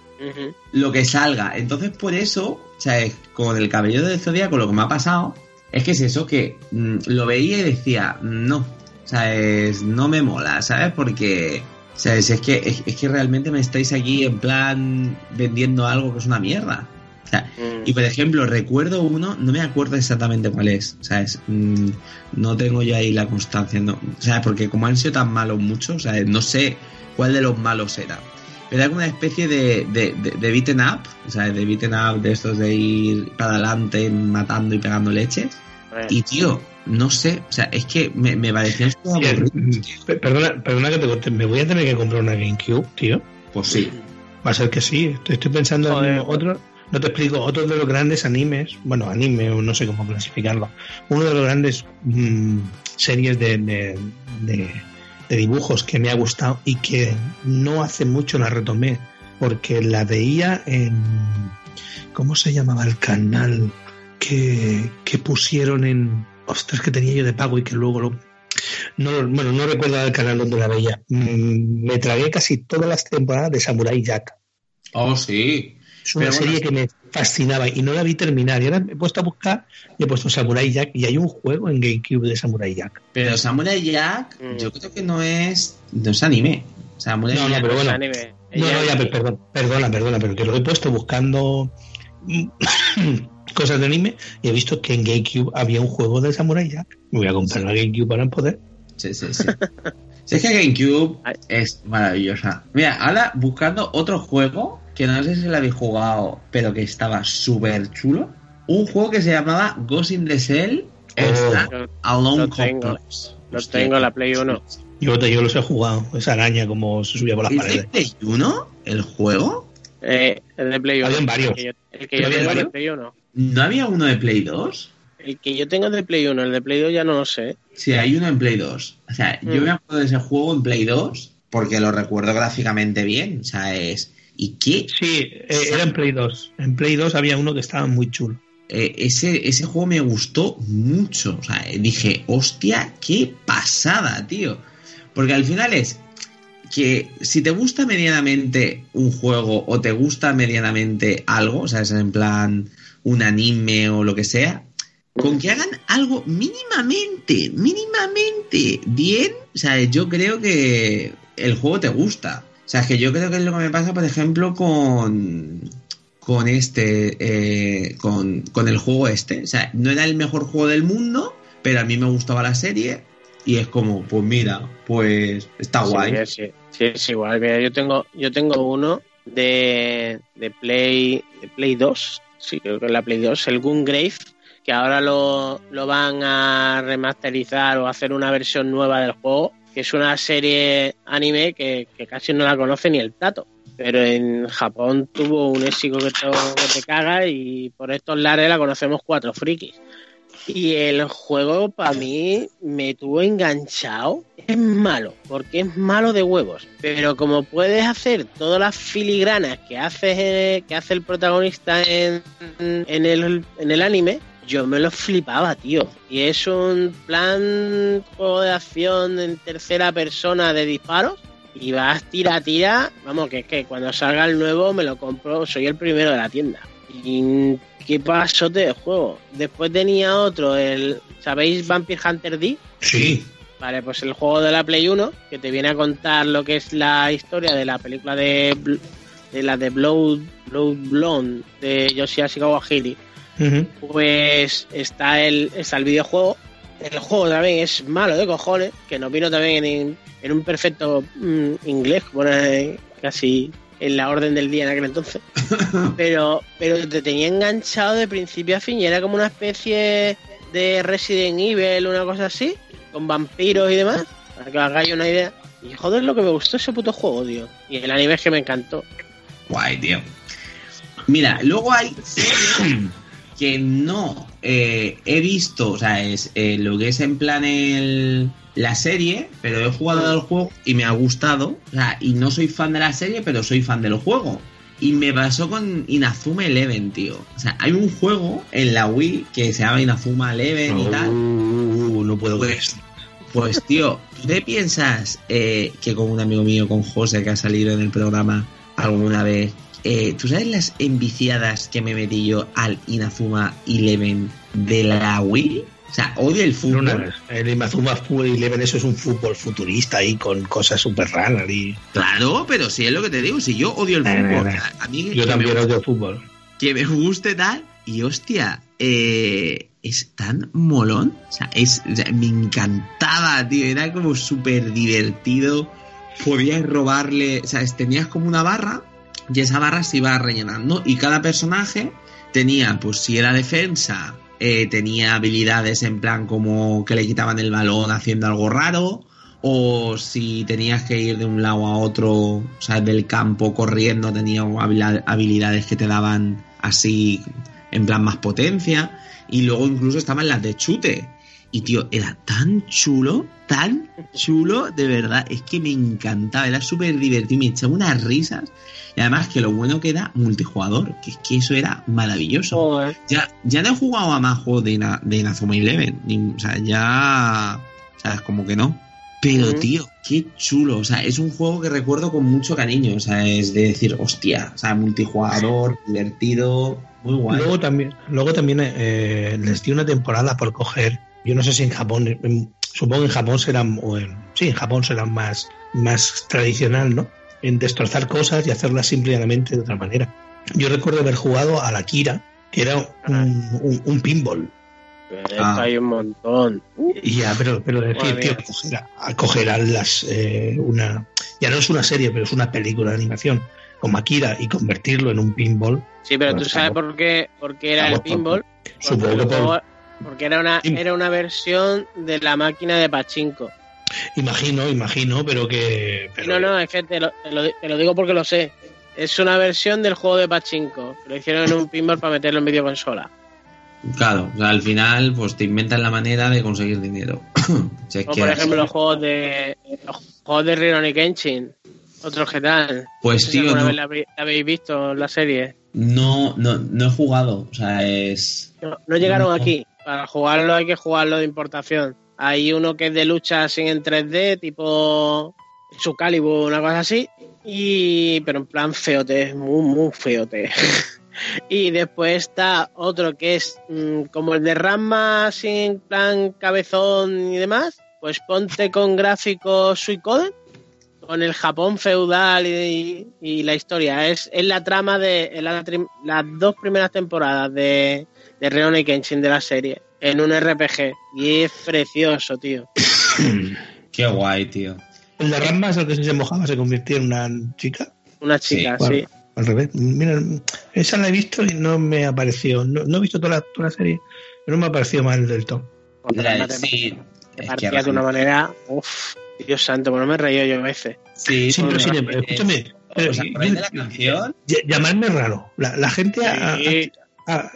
lo que salga. Entonces, por eso, o sea, es- con el Caballero del Zodiaco lo que me ha pasado es que es eso, que mm, lo veía y decía, no, o sea, es- no me mola, ¿sabes? Porque, o sea, es, es que, es, es que realmente me estáis aquí en plan vendiendo algo que es una mierda. O sea, Mm. y por ejemplo, recuerdo uno, no me acuerdo exactamente cuál es, ¿sabes? Mm, no tengo yo ahí la constancia, no, o sea, porque como han sido tan malos muchos, o sea, no sé cuál de los malos era. Pero era como una especie de, de, de, de beaten up, o sea, de beaten up de estos de ir para adelante matando y pegando leches. Eh, Y tío, no sé, o sea, es que me, me Bien, aburridos, tío. pe- Perdona, perdona que te corte, me voy a tener que comprar una GameCube, tío. Pues sí. Va a ser que sí, estoy, estoy pensando Joder. en otro. No te explico, otro de los grandes animes, bueno, anime o no sé cómo clasificarlo, uno de los grandes mm, series de, de- de- dibujos que me ha gustado y que no hace mucho la retomé, porque la veía en. ¿Cómo se llamaba el canal que, que pusieron en. Ostras, que tenía yo de pago y que luego lo. No, bueno, no recuerdo el canal donde la veía. Mm, me tragué casi todas las temporadas de Samurai Jack. Oh, sí. Es una Pero bueno, serie que me fascinaba y no la vi terminar. Y ahora me he puesto a buscar y he puesto Samurai Jack y hay un juego en GameCube de Samurai Jack. Pero Samurai Jack, Mm. yo creo que no es, no es anime. Samurai No, no, Jack pero bueno. anime. No, no, ya, per- perdón, perdona, perdona, pero que lo he puesto buscando cosas de anime y he visto que en GameCube había un juego de Samurai Jack. Me voy a comprar la GameCube para poder. Sí, sí, sí. Si es que GameCube es maravillosa. Mira, ahora buscando otro juego que no sé si lo habéis jugado, pero que estaba súper chulo. Un juego que se llamaba Ghost in the Shell Lo, Alone lo tengo. Complex. lo Hostia, tengo en la Play 1. Yo, te- yo los he jugado, esa araña como se subía por las ¿Es de paredes. Play 1 el juego? Eh, el de Play 1. Habían varios. El que yo, el que yo ¿Habían tengo de? Play 1. ¿No había uno de Play 2? El que yo tengo es de Play 1. El de Play 2 ya no lo sé. Sí, hay uno en Play 2. O sea, yo Mm. me acuerdo de ese juego en Play 2 porque lo recuerdo gráficamente bien. O sea, es... ¿Y qué Sí, eh, era en Play 2. En Play 2 había uno que estaba muy chulo. eh, ese, ese juego me gustó mucho. O sea, dije, hostia, qué pasada, tío. Porque al final es que si te gusta medianamente un juego o te gusta medianamente algo, o sea, es en plan un anime o lo que sea, con que hagan algo mínimamente, mínimamente bien, o sea, yo creo que el juego te gusta. O sea, es que yo creo que es lo que me pasa, por ejemplo, con con este, eh, con, con el juego este. O sea, no era el mejor juego del mundo, pero a mí me gustaba la serie y es como, pues mira, pues está Sí, guay. Sí, sí, es igual. Mira, yo tengo, yo tengo uno de, de Play de Play 2. Sí, creo que es la Play 2. El Gungrave, que ahora lo, lo van a remasterizar o hacer una versión nueva del juego, que es una serie anime que, casi no la conoce ni el tato. Pero en Japón tuvo un éxito que, to- que te caga y por estos lares la conocemos cuatro frikis. Y el juego para mí me tuvo enganchado. Es malo, porque es malo de huevos. Pero como puedes hacer todas las filigranas que hace, eh, que hace el protagonista en, en, el, en el anime, yo me lo flipaba, tío. Y es un plan juego de acción en tercera persona de disparos. Y vas tira, tira. Vamos, que es que cuando salga el nuevo me lo compro, soy el primero de la tienda. Y qué pasote de juego. Después tenía otro, el. ¿Sabéis Vampire Hunter D? Sí. Vale, pues el juego de la Play 1, que te viene a contar lo que es la historia de la película de, de la de Blood, Blood Blonde de Yoshi Kawahiri. Pues está el, está el videojuego. El juego también es malo de cojones, que nos vino también en, en un perfecto mm, inglés, bueno, eh, casi en la orden del día en aquel entonces. pero, pero te tenía enganchado de principio a fin y era como una especie de Resident Evil, una cosa así, con vampiros y demás, para que os hagáis una idea. Y joder, lo que me gustó ese puto juego, tío. Y el anime es que me encantó. Guay, tío. Mira, luego hay que no eh, he visto, o sea, es eh, lo que es en plan el, la serie, pero he jugado al juego y me ha gustado. O sea, y no soy fan de la serie, pero soy fan del juego. Y me pasó con Inazuma Eleven, tío. O sea, hay un juego en la Wii que se llama Inazuma Eleven y tal. Uh, no puedo Pues, eso. pues tío, ¿tú te piensas eh, que con un amigo mío, con José, que ha salido en el programa alguna vez, eh, ¿tú sabes las enviciadas que me metí yo al Inazuma Eleven de la Wii? O sea, odio el fútbol. no, el Inazuma Eleven, eso es un fútbol futurista ahí con cosas súper raras. Y... Claro, pero si es lo que te digo, si yo odio el fútbol, a mí Yo también me, odio fútbol. que me guste tal, y hostia, eh, es tan molón, o sea, es, o sea, me encantaba, tío, era como súper divertido, podías robarle, o sea, tenías como una barra, y esa barra se iba rellenando, y cada personaje tenía, pues si era defensa, eh, tenía habilidades en plan como que le quitaban el balón haciendo algo raro, o si tenías que ir de un lado a otro, o sea, del campo corriendo, tenía habilidades que te daban así, en plan más potencia, y luego incluso estaban las de chute. Y tío, era tan chulo, tan chulo, de verdad, es que me encantaba, era súper divertido, me echaba unas risas, y además que lo bueno que era multijugador, que es que eso era maravilloso. Joder. Ya, ya no he jugado a más juegos de, de Inazuma Eleven. ni- o sea, ya. O sea, es como que no. Pero, tío, qué chulo. O sea, es un juego que recuerdo con mucho cariño. O sea, es de decir, hostia. O sea, multijugador, divertido, muy guay. Luego también, luego también eh, les di una temporada por coger. Yo no sé si en Japón, en- supongo que en Japón serán, o en, sí, en Japón serán más, más tradicional, ¿no? En destrozar cosas y hacerlas simplemente de otra manera. Yo recuerdo haber jugado a la Kira, que era un, un- un pinball. Ah. hay un montón. Y ya, pero, pero decir, tío, coger, a- a coger a las, eh, una, ya no es una serie, pero es una película de animación, como Akira, y convertirlo en un pinball, Sí, pero tú sabes por qué, por qué era el pinball. Supongo que por, porque era una, era una versión de la máquina de Pachinko. imagino, imagino, pero que... Pero, No, no, es que te lo, te lo- te lo digo porque lo sé. Es una versión del juego de Pachinko. Lo hicieron en un pinball para meterlo en videoconsola. Claro, o sea, al final, pues te inventan la manera de conseguir dinero. O sea, es O que por así- ejemplo los juegos de los juegos de Rurouni Kenshin. Otros que tal. Pues, No sé si tío, alguna no, la habéis, la habéis visto la serie. no, no, no he jugado. O sea, es. No, no llegaron No. aquí. Para jugarlo hay que jugarlo de importación. Hay uno que es de lucha así en 3D, tipo su Calibur, una cosa así. Y, pero en plan feote, muy, muy feote. y después está otro que es mm, como el de Ramma, así en plan cabezón y demás. Pues ponte con gráficos Suicoden, con el Japón feudal y, y la historia. Es, es la trama de las dos primeras temporadas de, de Rurouni Kenshin de la serie en un RPG. Y es precioso, tío. Qué guay, tío. El de Ramma es el que si se mojaba se convirtió en una chica. Una chica, Sí, sí. bueno. Al revés. Mira, esa la he visto y no me ha parecido. No, no he visto toda la, toda la serie, pero no me ha parecido mal del todo. Te- sí, te es partía que de una manera. Uff, Dios santo, pues no me he reído yo a veces. Sí, Sí, pero embargo, escúchame. pero- ¿Os acordáis de la canción? ll- llamarme raro. La, la gente Sí. ha-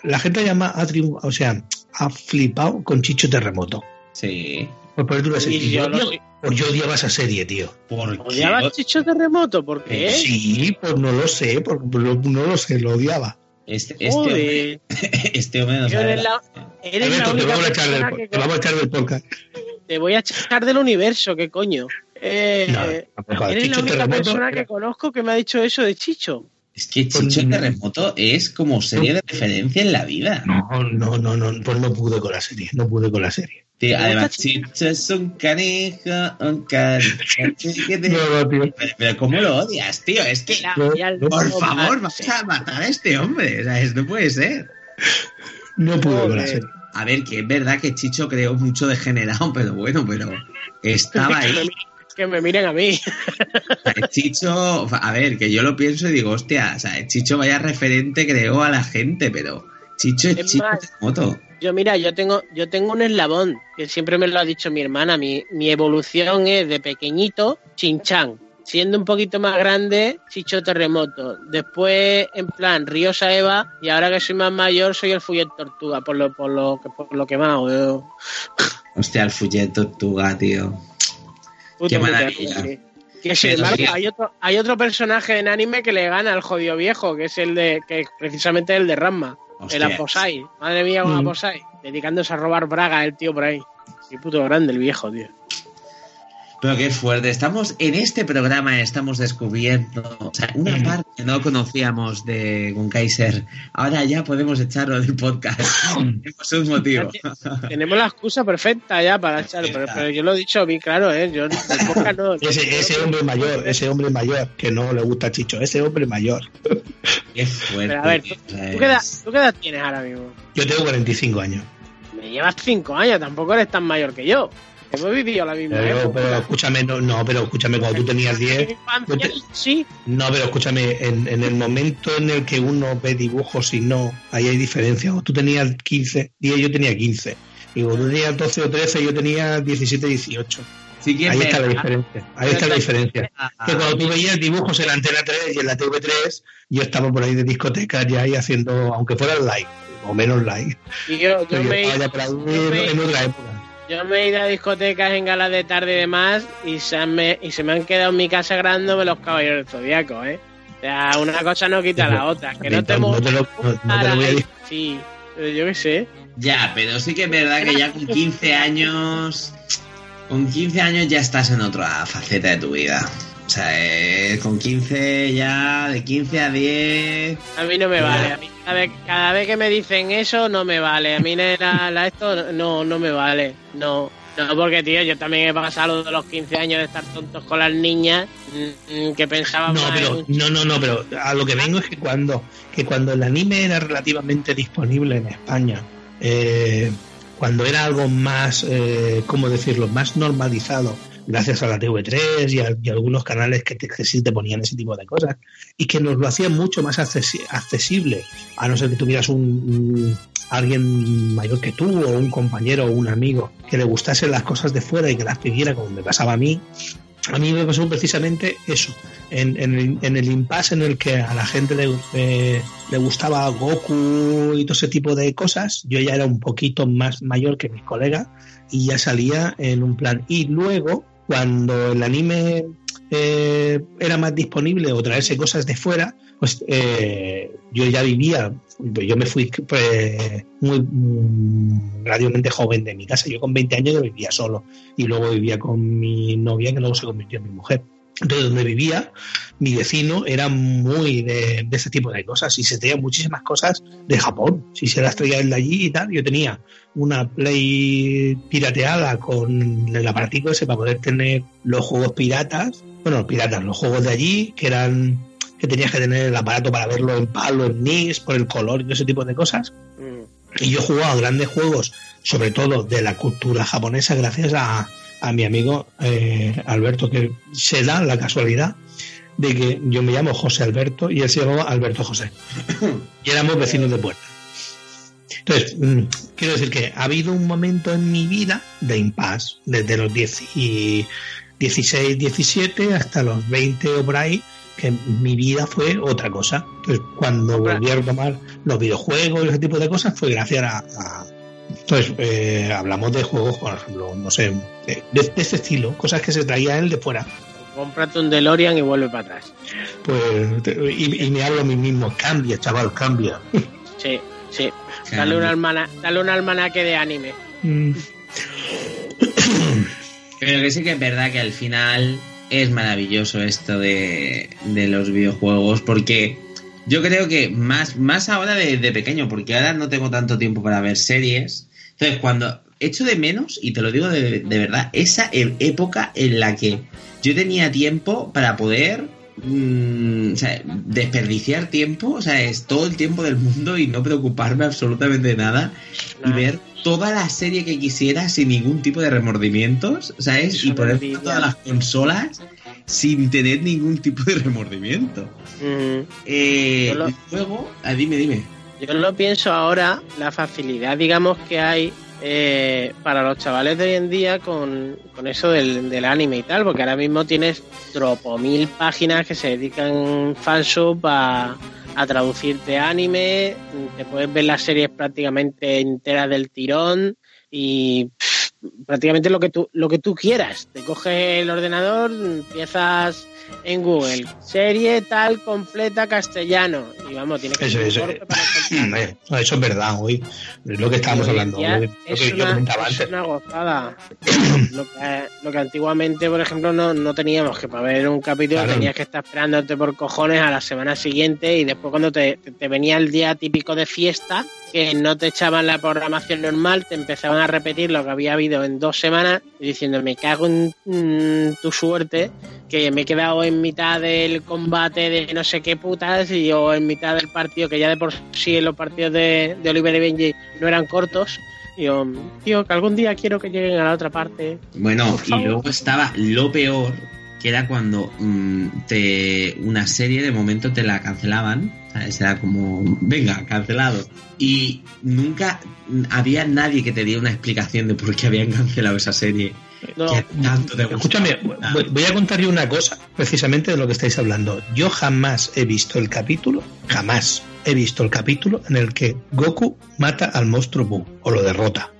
la gente llama a tribu- o sea, ha flipado con Chicho Terremoto. Sí. Por ponerte una Yo, yo lo- odiaba- pues yo odiaba esa serie, tío. ¿Por qué? ¿Odiabas Chicho Terremoto? ¿Por qué? Sí, pues no lo sé, porque no, no lo sé, lo odiaba. Este, este, hombre, este hombre no Yo sabe eres la- la, eres la te única vamos, a echar del, que te vamos a echar del podcast. te voy a echar del universo, ¿qué coño? Eh, No, eres la Chicho única Terremoto persona que conozco que me ha dicho eso de Chicho. Es que Chicho Pues- Terremoto es como serie de referencia en la vida. No, no, no, no, pues no pude con la serie, no pude con la serie. Tío, ¿Te además, Chicho es un canijo, un canijo. No, no. Pero, pero ¿cómo lo odias, tío? Es que, No, no, por favor, vas a matar a este hombre. O sea, esto no puede ser. No pude con la serie. A ver, que es verdad que Chicho creó mucho degenerado, pero bueno, pero estaba ahí. Que me miren a mí. Chicho, a ver, que yo lo pienso y digo, hostia, o sea, Chicho vaya referente creó a la gente, pero Chicho es Chicho más, Terremoto. Yo, mira, yo tengo, yo tengo un eslabón, que siempre me lo ha dicho mi hermana. Mi, mi evolución es de pequeñito, chinchan. Siendo un poquito más grande, Chicho Terremoto. Después, en plan, Río Saeva. Y ahora que soy más mayor, soy el Fullet Tortuga, por lo, por lo, que- por lo quemado. Yo. Hostia, el Fullet Tortuga, tío. Puto Qué maravilla. Que sin embargo, sí. hay otro, hay otro personaje en anime que le gana al jodido viejo, que es el de, que es precisamente el de Ranma, el. Aposai. Madre mía, con Mm. Aposai. Dedicándose a robar braga el tío por ahí. Qué puto grande el viejo, tío. Pero qué fuerte. Estamos en este programa, estamos descubriendo o sea, una parte que no conocíamos de Gunkaiser. Ahora ya podemos echarlo del podcast. Tenemos un motivo. Tenemos la excusa perfecta ya para echarlo, pero, pero yo lo he dicho bien claro, ¿eh? Yo el podcast no. Ese, ese hombre mayor, ese hombre mayor que no le gusta a Chicho, ese hombre mayor. Qué fuerte. Pero a ver, ¿tú, qué edad, tú qué edad tienes ahora mismo? Yo tengo 45 años. Me llevas cinco años, tampoco eres tan mayor que yo. Hemos vivido la misma Pero, época. pero escúchame, no, no, pero escúchame, cuando tú tenías 10, Infancia, yo te- Sí, no, pero escúchame, en, en el momento en el que uno ve dibujos y no, ahí hay diferencia. O tú tenías 15, 10, yo tenía 15. Y cuando tú tenías 12 o 13, yo tenía 17, 18. Sí que es Ahí está la diferencia. Ahí está la diferencia. Que cuando tú veías dibujos en la Antena 3 y en la TV3, yo estaba por ahí de discotecas ya ahí haciendo, aunque fuera live o menos live. y yo, yo yo me, ahí yo me- en otra época. Yo me he ido a discotecas en galas de tarde y demás y se, han me, y se me han quedado en mi casa grabándome los caballeros del zodiaco, ¿eh? O sea, una cosa no quita la otra. Que no te No te lo- muevas no- no te lo voy a decir. Sí, pero yo qué sé. Ya, pero sí que es verdad que ya con 15 años. Con 15 años ya estás en otra faceta de tu vida. O sea, eh, con 15 ya, de 15 a 10. A mí no me Ya. vale. A mí cada vez, cada vez que me dicen eso, no me vale. A mí la, la esto no, no me vale. No. No, porque, tío, yo también he pasado lo de los 15 años de estar tontos con las niñas mm, mm, que pensaba No, más pero un no, no, no, pero a lo que vengo es que cuando que cuando el anime era relativamente disponible en España, eh, cuando era algo más, eh, ¿cómo decirlo?, más normalizado, gracias a la TV3 y a, y a algunos canales que, te, que sí te ponían ese tipo de cosas, y que nos lo hacían mucho más accesi- accesible, a no ser que tuvieras un, un- alguien mayor que tú o un compañero o un amigo que le gustasen las cosas de fuera y que las pidiera como me pasaba a mí. A mí me pasó precisamente eso, en, en el, en el impasse en el que a la gente le, eh, le gustaba Goku y todo ese tipo de cosas, yo ya era un poquito más mayor que mis colegas y ya salía en un plan. Y luego, cuando el anime eh, era más disponible o traerse cosas de fuera, pues eh, yo ya vivía, yo me fui pues, muy mm, relativamente joven de mi casa, yo con 20 años yo vivía solo y luego vivía con mi novia que luego se convirtió en mi mujer. Entonces, donde vivía, mi vecino era muy de, de ese tipo de cosas y se traía muchísimas cosas de Japón. Si se las traía de allí y tal, yo tenía una Play pirateada con el aparatico ese para poder tener los juegos piratas, bueno, piratas, los juegos de allí, que eran que tenías que tener el aparato para verlo en palo, en NIS, por el color y todo ese tipo de cosas. Mm. Y yo he jugado grandes juegos, sobre todo de la cultura japonesa, gracias a, a mi amigo eh, Alberto, que se da la casualidad de que yo me llamo José Alberto y él se llamaba Alberto José. Y éramos vecinos de puerta. Entonces, mm, quiero decir que ha habido un momento en mi vida de impasse, desde los 10 y 16, 17 hasta los 20 o por ahí, que mi vida fue otra cosa. Entonces, cuando volví a retomar los videojuegos y ese tipo de cosas, fue gracias a. a- entonces, eh, hablamos de juegos, por ejemplo, no sé, de, de este estilo, cosas que se traía él de fuera. Cómprate un DeLorean y vuelve para atrás. Pues, te- y, y me hablo a mí mismo, cambia, chaval, cambia. Sí, sí. Dale un, almana, dale un almanaque de anime. Mm. Pero que sí que es verdad que al final es maravilloso esto de, de los videojuegos porque yo creo que más, más ahora de, de pequeño, porque ahora no tengo tanto tiempo para ver series. Entonces, cuando echo de menos, y te lo digo de, de verdad, esa e- época en la que yo tenía tiempo para poder mm, o sea, desperdiciar tiempo, o sea, es todo el tiempo del mundo y no preocuparme absolutamente de nada y ver toda la serie que quisiera sin ningún tipo de remordimientos, ¿sabes? Eso Y poner todas las consolas sin tener ningún tipo de remordimiento. Mm. Eh, lo- Luego, ah, dime, dime. yo lo pienso ahora, la facilidad, digamos, que hay eh, para los chavales de hoy en día con, con eso del, del, anime y tal, porque ahora mismo tienes tropo mil páginas que se dedican fansub a, a traducirte anime, te puedes ver las series prácticamente enteras del tirón y prácticamente lo que tú lo que tú quieras. Te coges el ordenador, empiezas en Google, serie tal completa castellano. Y vamos, tiene que eso, ser eso, para no, eso es verdad, hoy es lo que estábamos hablando. Lo es, que yo una, comentaba es antes. una gozada. lo, que, lo que antiguamente, por ejemplo, no, no teníamos, que para ver un capítulo Claro. tenías que estar esperándote por cojones a la semana siguiente y después cuando te- te venía el día típico de fiesta, que no te echaban la programación normal, te empezaban a repetir lo que había habido en dos semanas diciendo, me cago en mm, tu suerte, que me he quedado en mitad del combate de no sé qué putas y o en mitad del partido, que ya de por sí los partidos de, de Oliver y Benji no eran cortos. Y yo, tío, que algún día quiero que lleguen a la otra parte. Bueno, y luego estaba lo peor, que era cuando mm, te una serie de momento te la cancelaban. Era como, venga, cancelado. Y nunca había nadie que te diera una explicación de por qué habían cancelado esa serie. No, Que tanto te Escúchame, voy a contar yo una cosa, precisamente de lo que estáis hablando. Yo jamás he visto el capítulo, jamás he visto el capítulo en el que Goku mata al monstruo Buu o lo derrota.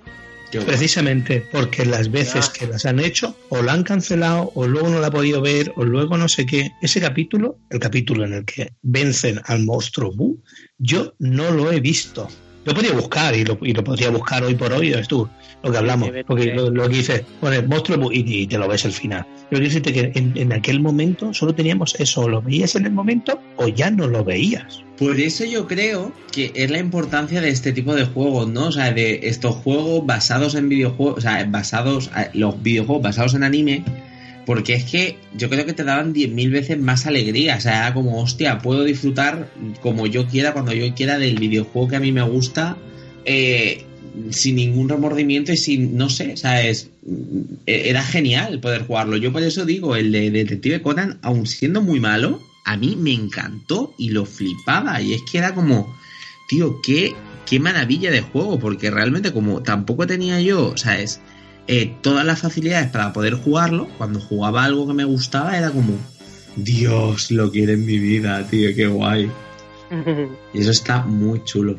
Precisamente porque las veces que las han hecho, o la han cancelado, o luego no la ha podido ver, o luego no sé qué. Ese capítulo, el capítulo en el que vencen al monstruo Buu, yo no lo he visto. Lo podría buscar y lo, y lo podría buscar hoy por hoy, es tú, lo que hablamos. Sí, Porque lo, lo que dices, pone monstruo Buu y, y te lo ves al final. Pero quiero decirte que en, en aquel momento solo teníamos eso, o lo veías en el momento o ya no lo veías. Por eso yo creo que es la importancia de este tipo de juegos, ¿no? O sea, de estos juegos basados en videojuegos, o sea, basados, eh, los videojuegos basados en anime, porque es que yo creo que te daban 10.000 veces más alegría, o sea, era como, hostia, puedo disfrutar como yo quiera, cuando yo quiera del videojuego que a mí me gusta, eh, sin ningún remordimiento y sin, no sé, o sea, es, era genial poder jugarlo. Yo por eso digo, el de Detective Conan, aun siendo muy malo, a mí me encantó y lo flipaba. Y es que era como, tío, qué, qué maravilla de juego, porque realmente como tampoco tenía yo, ¿sabes? Eh, todas las facilidades para poder jugarlo, cuando jugaba algo que me gustaba era como, Dios, lo quiere en mi vida, tío, qué guay. Y eso está muy chulo.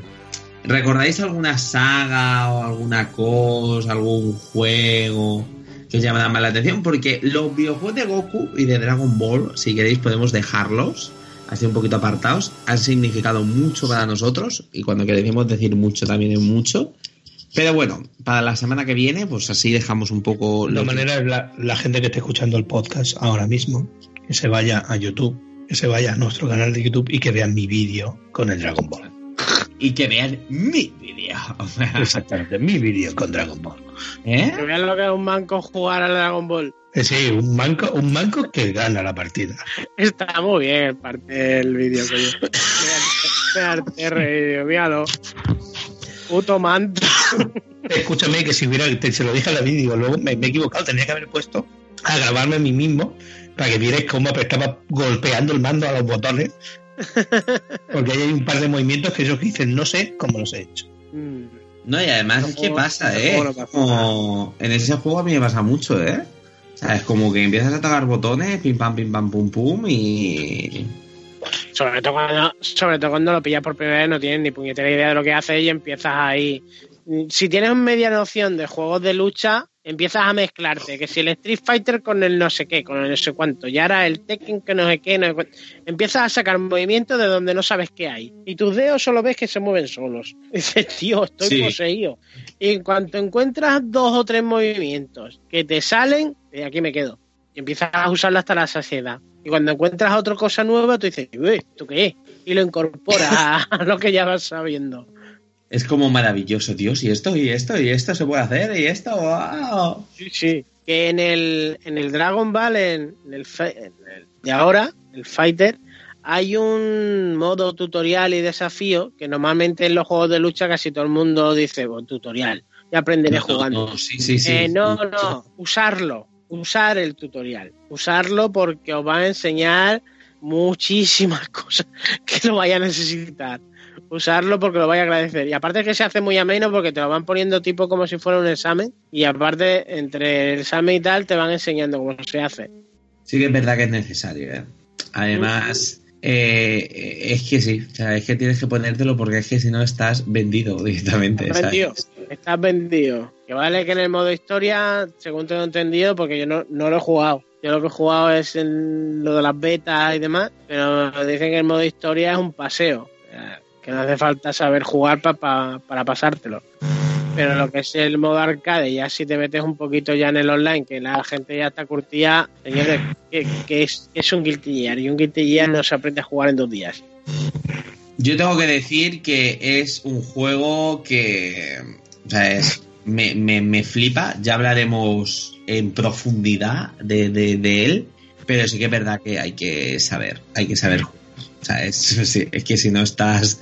¿Recordáis alguna saga o alguna cosa, algún juego que os llamara más la atención? Porque los videojuegos de Goku y de Dragon Ball, si queréis podemos dejarlos, así un poquito apartados, han significado mucho para nosotros y cuando queremos decir mucho también es mucho. Pero bueno, para la semana que viene, pues así dejamos un poco... Todas que- maneras, la, la gente que esté escuchando el podcast ahora mismo, que se vaya a YouTube, que se vaya a nuestro canal de YouTube y que vean mi vídeo con el Dragon Ball. Y que vean mi vídeo. Exactamente, mi vídeo con Dragon Ball. ¿Eh? Que vean lo que es un manco jugar al Dragon Ball. Eh, Sí, un manco, un manco que gana la partida. Está muy bien parte del vídeo, coño. Mira, míralo. Puto manto. Escúchame que si hubiera, te- se lo dije en la vídeo, luego me, me he equivocado, tenía que haber puesto a grabarme a mí mismo para que vierais cómo estaba golpeando el mando a los botones. Porque ahí hay un par de movimientos que que dicen, no sé cómo los he hecho. Mm. No, y además es que Tampoco- pasa, ¿eh? Como en ese juego a mí me pasa mucho, ¿eh? O sea, es como que empiezas a tocar botones, pim pam, pim pam, pum pum, y. Sobre todo, cuando, sobre todo cuando lo pillas por primera vez, no tienes ni puñetera idea de lo que hace y empiezas ahí. Si tienes media noción de juegos de lucha, empiezas a mezclarte. Que si el Street Fighter con el no sé qué, con el no sé cuánto, y ahora el Tekken que no sé qué, no sé cuánto. empiezas a sacar movimientos de donde no sabes qué hay. Y tus dedos solo ves que se mueven solos. Y dices, tío, estoy Sí. poseído. Y en cuanto encuentras dos o tres movimientos que te salen, y aquí me quedo. Y empiezas a usarlo hasta la saciedad. Y cuando encuentras otra cosa nueva, tú dices, "Uy, ¿esto qué es? Y lo incorporas a, lo que ya vas sabiendo. Es como maravilloso, tío. Y esto, y esto, y esto se puede hacer, y esto, wow. Sí, sí. Que en el, en el Dragon Ball, en, en el, fi- en el de ahora, el Fighter, hay un modo tutorial y desafío que normalmente en los juegos de lucha casi todo el mundo dice, bueno, tutorial, ya aprenderé jugando. No, sí, sí, sí. Eh, no, no, usarlo, usar el tutorial, usarlo porque os va a enseñar muchísimas cosas que lo vaya a necesitar. usarlo porque lo vais a agradecer. Y aparte es que se hace muy ameno porque te lo van poniendo tipo como si fuera un examen. Y aparte, entre el examen y tal, te van enseñando cómo se hace. Sí que es verdad que es necesario, ¿eh? Además, eh, es que sí, o sea, es que tienes que ponértelo porque es que si no estás vendido directamente. Estás vendido. Estás vendido. Que vale que en el modo historia, según tengo entendido, porque yo no, no lo he jugado. Yo lo que he jugado es en lo de las betas y demás, pero dicen que el modo historia es un paseo. Que no hace falta saber jugar pa- pa- para pasártelo. Pero lo que es el modo arcade, ya si te metes un poquito ya en el online, que la gente ya está curtida, señores, que, que es, que es un Guilty Gear y un Guilty Gear no se aprende a jugar en dos días. Yo tengo que decir que es un juego que, o sea, es- me, me- me flipa. Ya hablaremos en profundidad de, de- de él, pero sí que es verdad que hay que saber, hay que saber jugar. O sea, es, es que si no estás,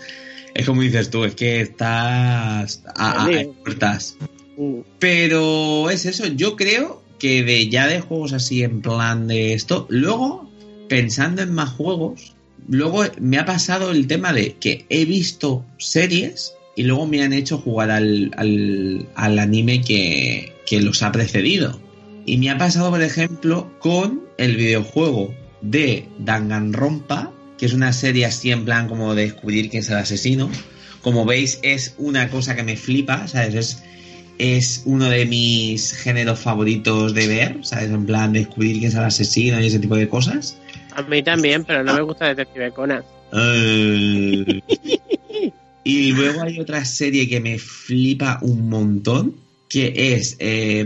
es como dices tú, es que estás a, a- a Perdido. puertas. Mm. Pero es eso, yo creo que de ya de juegos así en plan de esto, luego pensando en más juegos, luego me ha pasado el tema de que he visto series y luego me han hecho jugar al, al, al anime que, que los ha precedido. Y me ha pasado, por ejemplo, con el videojuego de Danganronpa, que es una serie así en plan como de descubrir quién es el asesino. Como veis, es una cosa que me flipa, ¿sabes? Es, es uno de mis géneros favoritos de ver, ¿sabes? En plan, descubrir quién es el asesino y ese tipo de cosas. A mí también, pero no me gusta Detective Conan. Eh, y luego hay otra serie que me flipa un montón, que es... eh,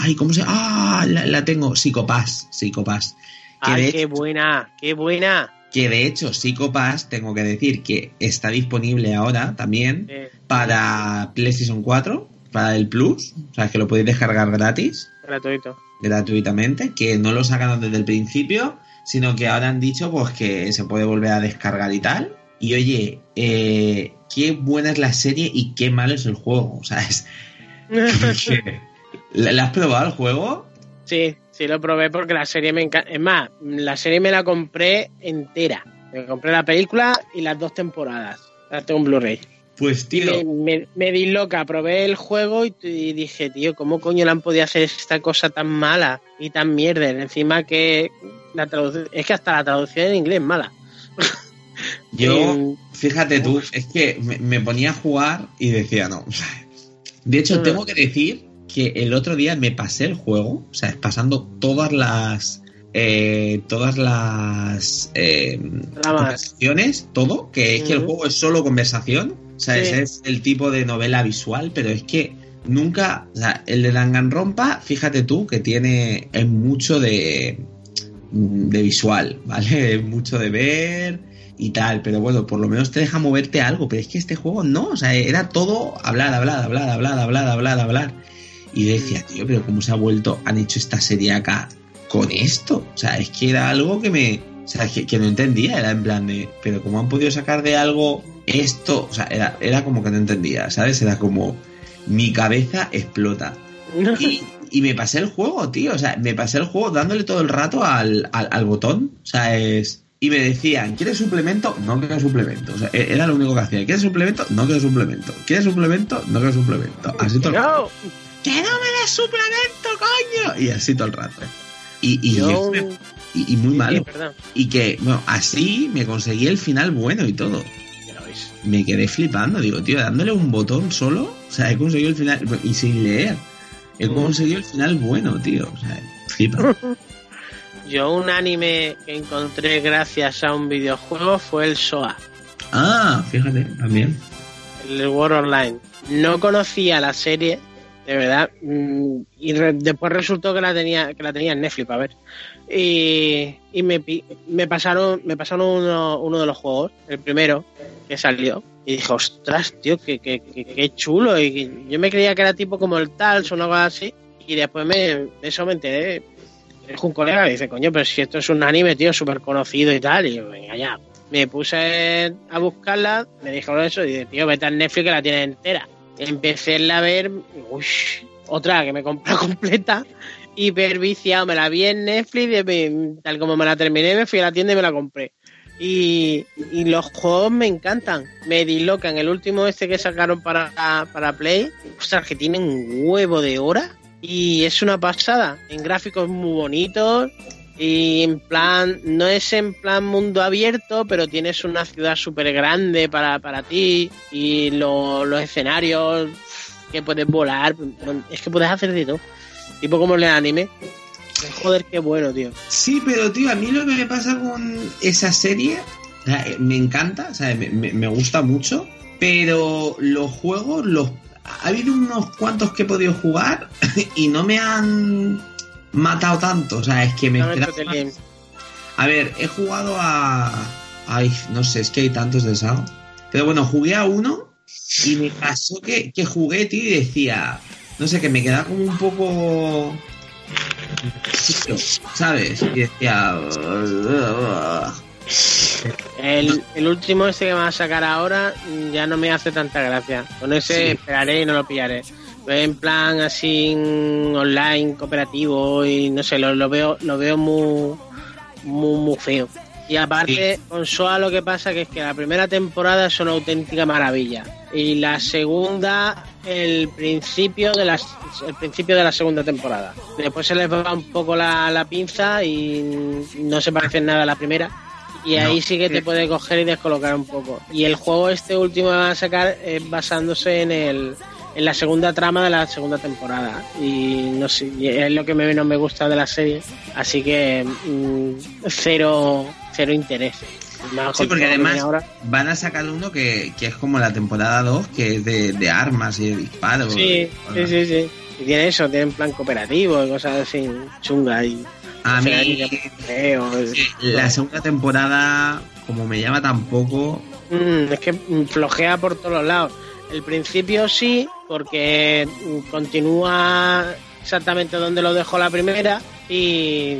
ay, ¿cómo se Ah, la, la tengo, Psicopass, Psicopass. Que ¡Ay, de, qué buena! ¡Qué buena! Que de hecho, Psicopass, tengo que decir que está disponible ahora también Eh, para PlayStation 4, para el Plus, o sea, que lo podéis descargar gratis, gratuito. gratuitamente, que no lo sacaron desde el principio, sino que ahora han dicho pues que se puede volver a descargar y tal. Y oye, eh, qué buena es la serie y qué malo es el juego, o sea, es... ¿La, la has probado el juego? sí, sí lo probé porque la serie me encanta. Es más, la serie me la compré entera. Me compré la película y las dos temporadas. Las tengo en Blu-ray. Pues tío, me, me- me di loca, probé el juego y, y dije, tío, ¿cómo coño le han podido hacer esta cosa tan mala y tan mierda? Encima que la traducción, es que hasta la traducción en inglés es mala. yo... Eh, Fíjate tú, es que me, me ponía a jugar y decía no. De hecho, tengo que decir que el otro día me pasé el juego, o sea, pasando todas las. eh, todas las. Eh, conversaciones, todo, que es que el juego es solo conversación, o sea, Sí. ese es el tipo de novela visual, pero es que nunca. O sea, el de Danganronpa, fíjate tú, que tiene. Es mucho de. de visual, ¿vale? Es mucho de ver y tal, pero bueno, por lo menos te deja moverte algo, pero es que este juego no, o sea, era todo hablar, hablar, hablar, hablar, hablar, hablar, hablar. Y yo decía, tío, pero ¿cómo se ha vuelto, han hecho esta serie acá con esto? O sea, es que era algo que me, o sea, que, que no entendía, era en plan de, pero ¿cómo han podido sacar de algo esto? O sea, era, era como que no entendía, ¿sabes? Era como, mi cabeza explota. Y, y me pasé el juego, tío. O sea, me pasé el juego dándole todo el rato al, al, al botón. O sea, es. Y me decían, ¿quieres suplemento? No quiero suplemento. O sea, e- era lo único que hacía. ¿Quieres suplemento? No quiero suplemento. ¿Quieres suplemento? No quiero suplemento. Así todo no, ¡Que no me des suplemento, coño! Y así todo el rato. Y, y, yo- y, y muy malo. Y que, bueno, así me conseguí el final bueno y todo. Ya lo veis. Me quedé flipando. Digo, tío, dándole un botón solo. O sea, he conseguido el final. Y sin leer. He Mm. conseguido el final bueno, tío. O sea, flipa. Yo un anime que encontré gracias a un videojuego fue el SOA, Ah, fíjate, también. el World Online. No conocía la serie, de verdad, mm, y re- después resultó que la tenía que la tenía en Netflix para ver. Y, y me, me pasaron me pasaron uno, uno de los juegos, el primero que salió. Y dije, ostras, tío, qué, qué, qué- qué chulo. Y que- yo me creía que era tipo como el tal, o algo así. Y después me, eso me enteré. Dijo un colega y dice, coño, pero si esto es un anime, tío, súper conocido y tal. Y yo. Me puse a buscarla, me dijeron eso, y dije, tío, vete a Netflix que la tienes entera. Empecé a ver, uy, otra que me compré completa, hiper viciado, me la vi en Netflix, me- tal como me la terminé, me fui a la tienda y me la compré. Y, y los juegos me encantan, me dislocan. El último este que sacaron para, para Play, ostras, que tiene un huevo de hora y es una pasada. En gráficos muy bonitos y en plan, no es en plan mundo abierto, pero tienes una ciudad súper grande para, para ti y lo- los escenarios que puedes volar, es que puedes hacer de todo. Tipo como en el anime. Joder, qué bueno, tío. Sí, pero tío, a mí lo que me pasa con esa serie, eh, me encanta, o sea, me- me gusta mucho, pero los juegos, los ha habido unos cuantos que he podido jugar y no me han matado tanto, o sea, es que me No me. A ver, he jugado a... Ay, no sé, es que hay tantos de esa. Pero bueno, jugué a uno y me pasó que, que jugué, tío, y decía... No sé, que me quedaba como un poco... ¿Sabes? Y decía... El, el último este que me va a sacar ahora ya no me hace tanta gracia. Con ese Sí. esperaré y no lo pillaré. En plan así online, cooperativo y no sé, lo, lo veo lo veo muy, muy, muy feo. Y aparte, con SOA lo que pasa que es que la primera temporada es una auténtica maravilla. Y la segunda, el principio de las, el principio de la segunda temporada. Después se les va un poco la, la pinza y no se parece en nada a la primera. Y ahí sí que te puede coger y descolocar un poco. Y el juego este último que van a sacar es basándose en el en la segunda trama de la segunda temporada. Y no sé, es lo que menos me gusta de la serie. Así que mm, cero, cero interés. Más Sí, porque además ahora. van a sacar uno que, que es como la temporada 2, que es de, de armas y de disparos. Sí, sí, sí, sí. Y tiene eso, tiene en plan cooperativo y cosas así chungas y A mí, la segunda temporada, como me llama tampoco, Mm, es que mm, flojea por todos lados. El principio sí, porque continúa exactamente donde lo dejó la primera y,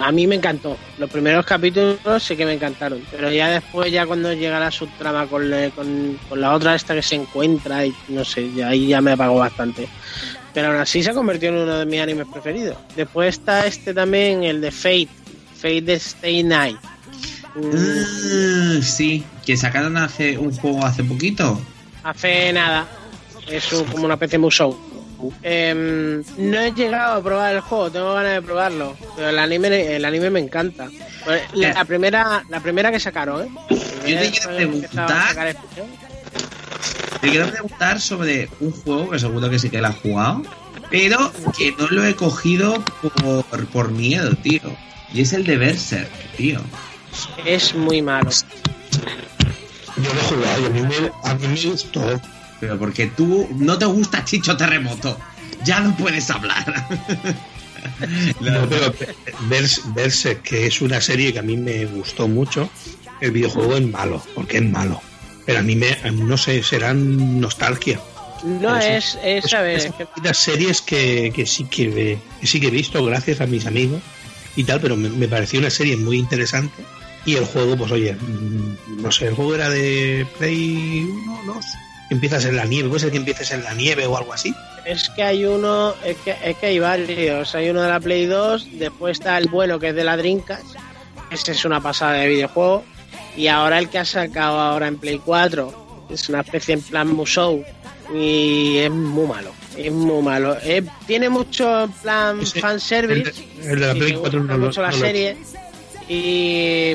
a mí me encantó. Los primeros capítulos sí que me encantaron, pero ya después, ya cuando llega la subtrama con, le- con, la otra esta que se encuentra y no sé, ya ahí ya me apagó bastante. Pero aún así se ha convertido en uno de mis animes preferidos. Después está este también, el de Fate, Fate Stay Night. Mm, sí, que sacaron hace un juego hace poquito. Hace nada. Es un- como una especie de musou. Em, no he llegado a probar el juego, tengo ganas de probarlo. Pero el anime, el anime me encanta. Pues, La, la primera, la primera que sacaron, ¿eh? Yo te quiero preguntar- Te quiero preguntar sobre un juego que seguro que sí que lo has jugado, pero que no lo he cogido por, por miedo, tío. Y es el de Berserk, tío. Es muy malo. Yo lo he jugado y a mí me, a mí me gustó. Pero porque tú no te gusta Chicho Terremoto. Ya no puedes hablar. No, pero verse, verse que es una serie que a mí me gustó mucho, el videojuego es malo, porque es malo. Pero a mí me, no sé, serán nostalgia. No sí, es, es, a ver, es es las series que, que sí que, que sí que he visto gracias a mis amigos y tal, pero me, me pareció una serie muy interesante. Y el juego, pues oye, mm, no sé, el juego era de Play 1, 2. Empiezas en la nieve, puede ser que empieces en la nieve o algo así. es que hay uno, es que, es que hay varios. Hay uno de la Play 2, después está el bueno que es de la Dreamcast. Ese es una pasada de videojuego. Y ahora el que ha sacado ahora en Play 4 es una especie en plan Musou. Y es muy malo. Es muy malo. Eh, tiene mucho en plan Ese- fanservice. el de- el de la Play me 4 gusta no lo- mucho la no lo- serie. Y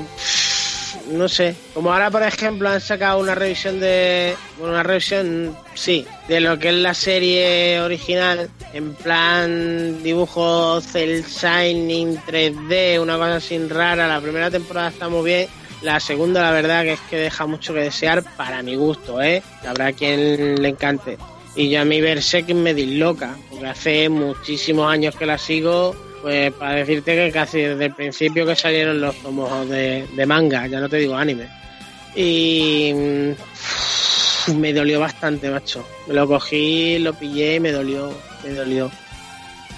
no sé, como ahora por ejemplo han sacado una revisión de, bueno, una revisión, sí, de lo que es la serie original, en plan dibujo cel shining 3D, una cosa así rara, la primera temporada está muy bien, la segunda la verdad que es que deja mucho que desear para mi gusto, ¿eh? Habrá quien le encante. Y yo a mi Berserk me disloca, porque hace muchísimos años que la sigo, pues para decirte que casi desde el principio que salieron los tomos de, de manga, ya no te digo anime. Y mm, me dolió bastante, macho. Me lo cogí, lo pillé y me dolió, me dolió.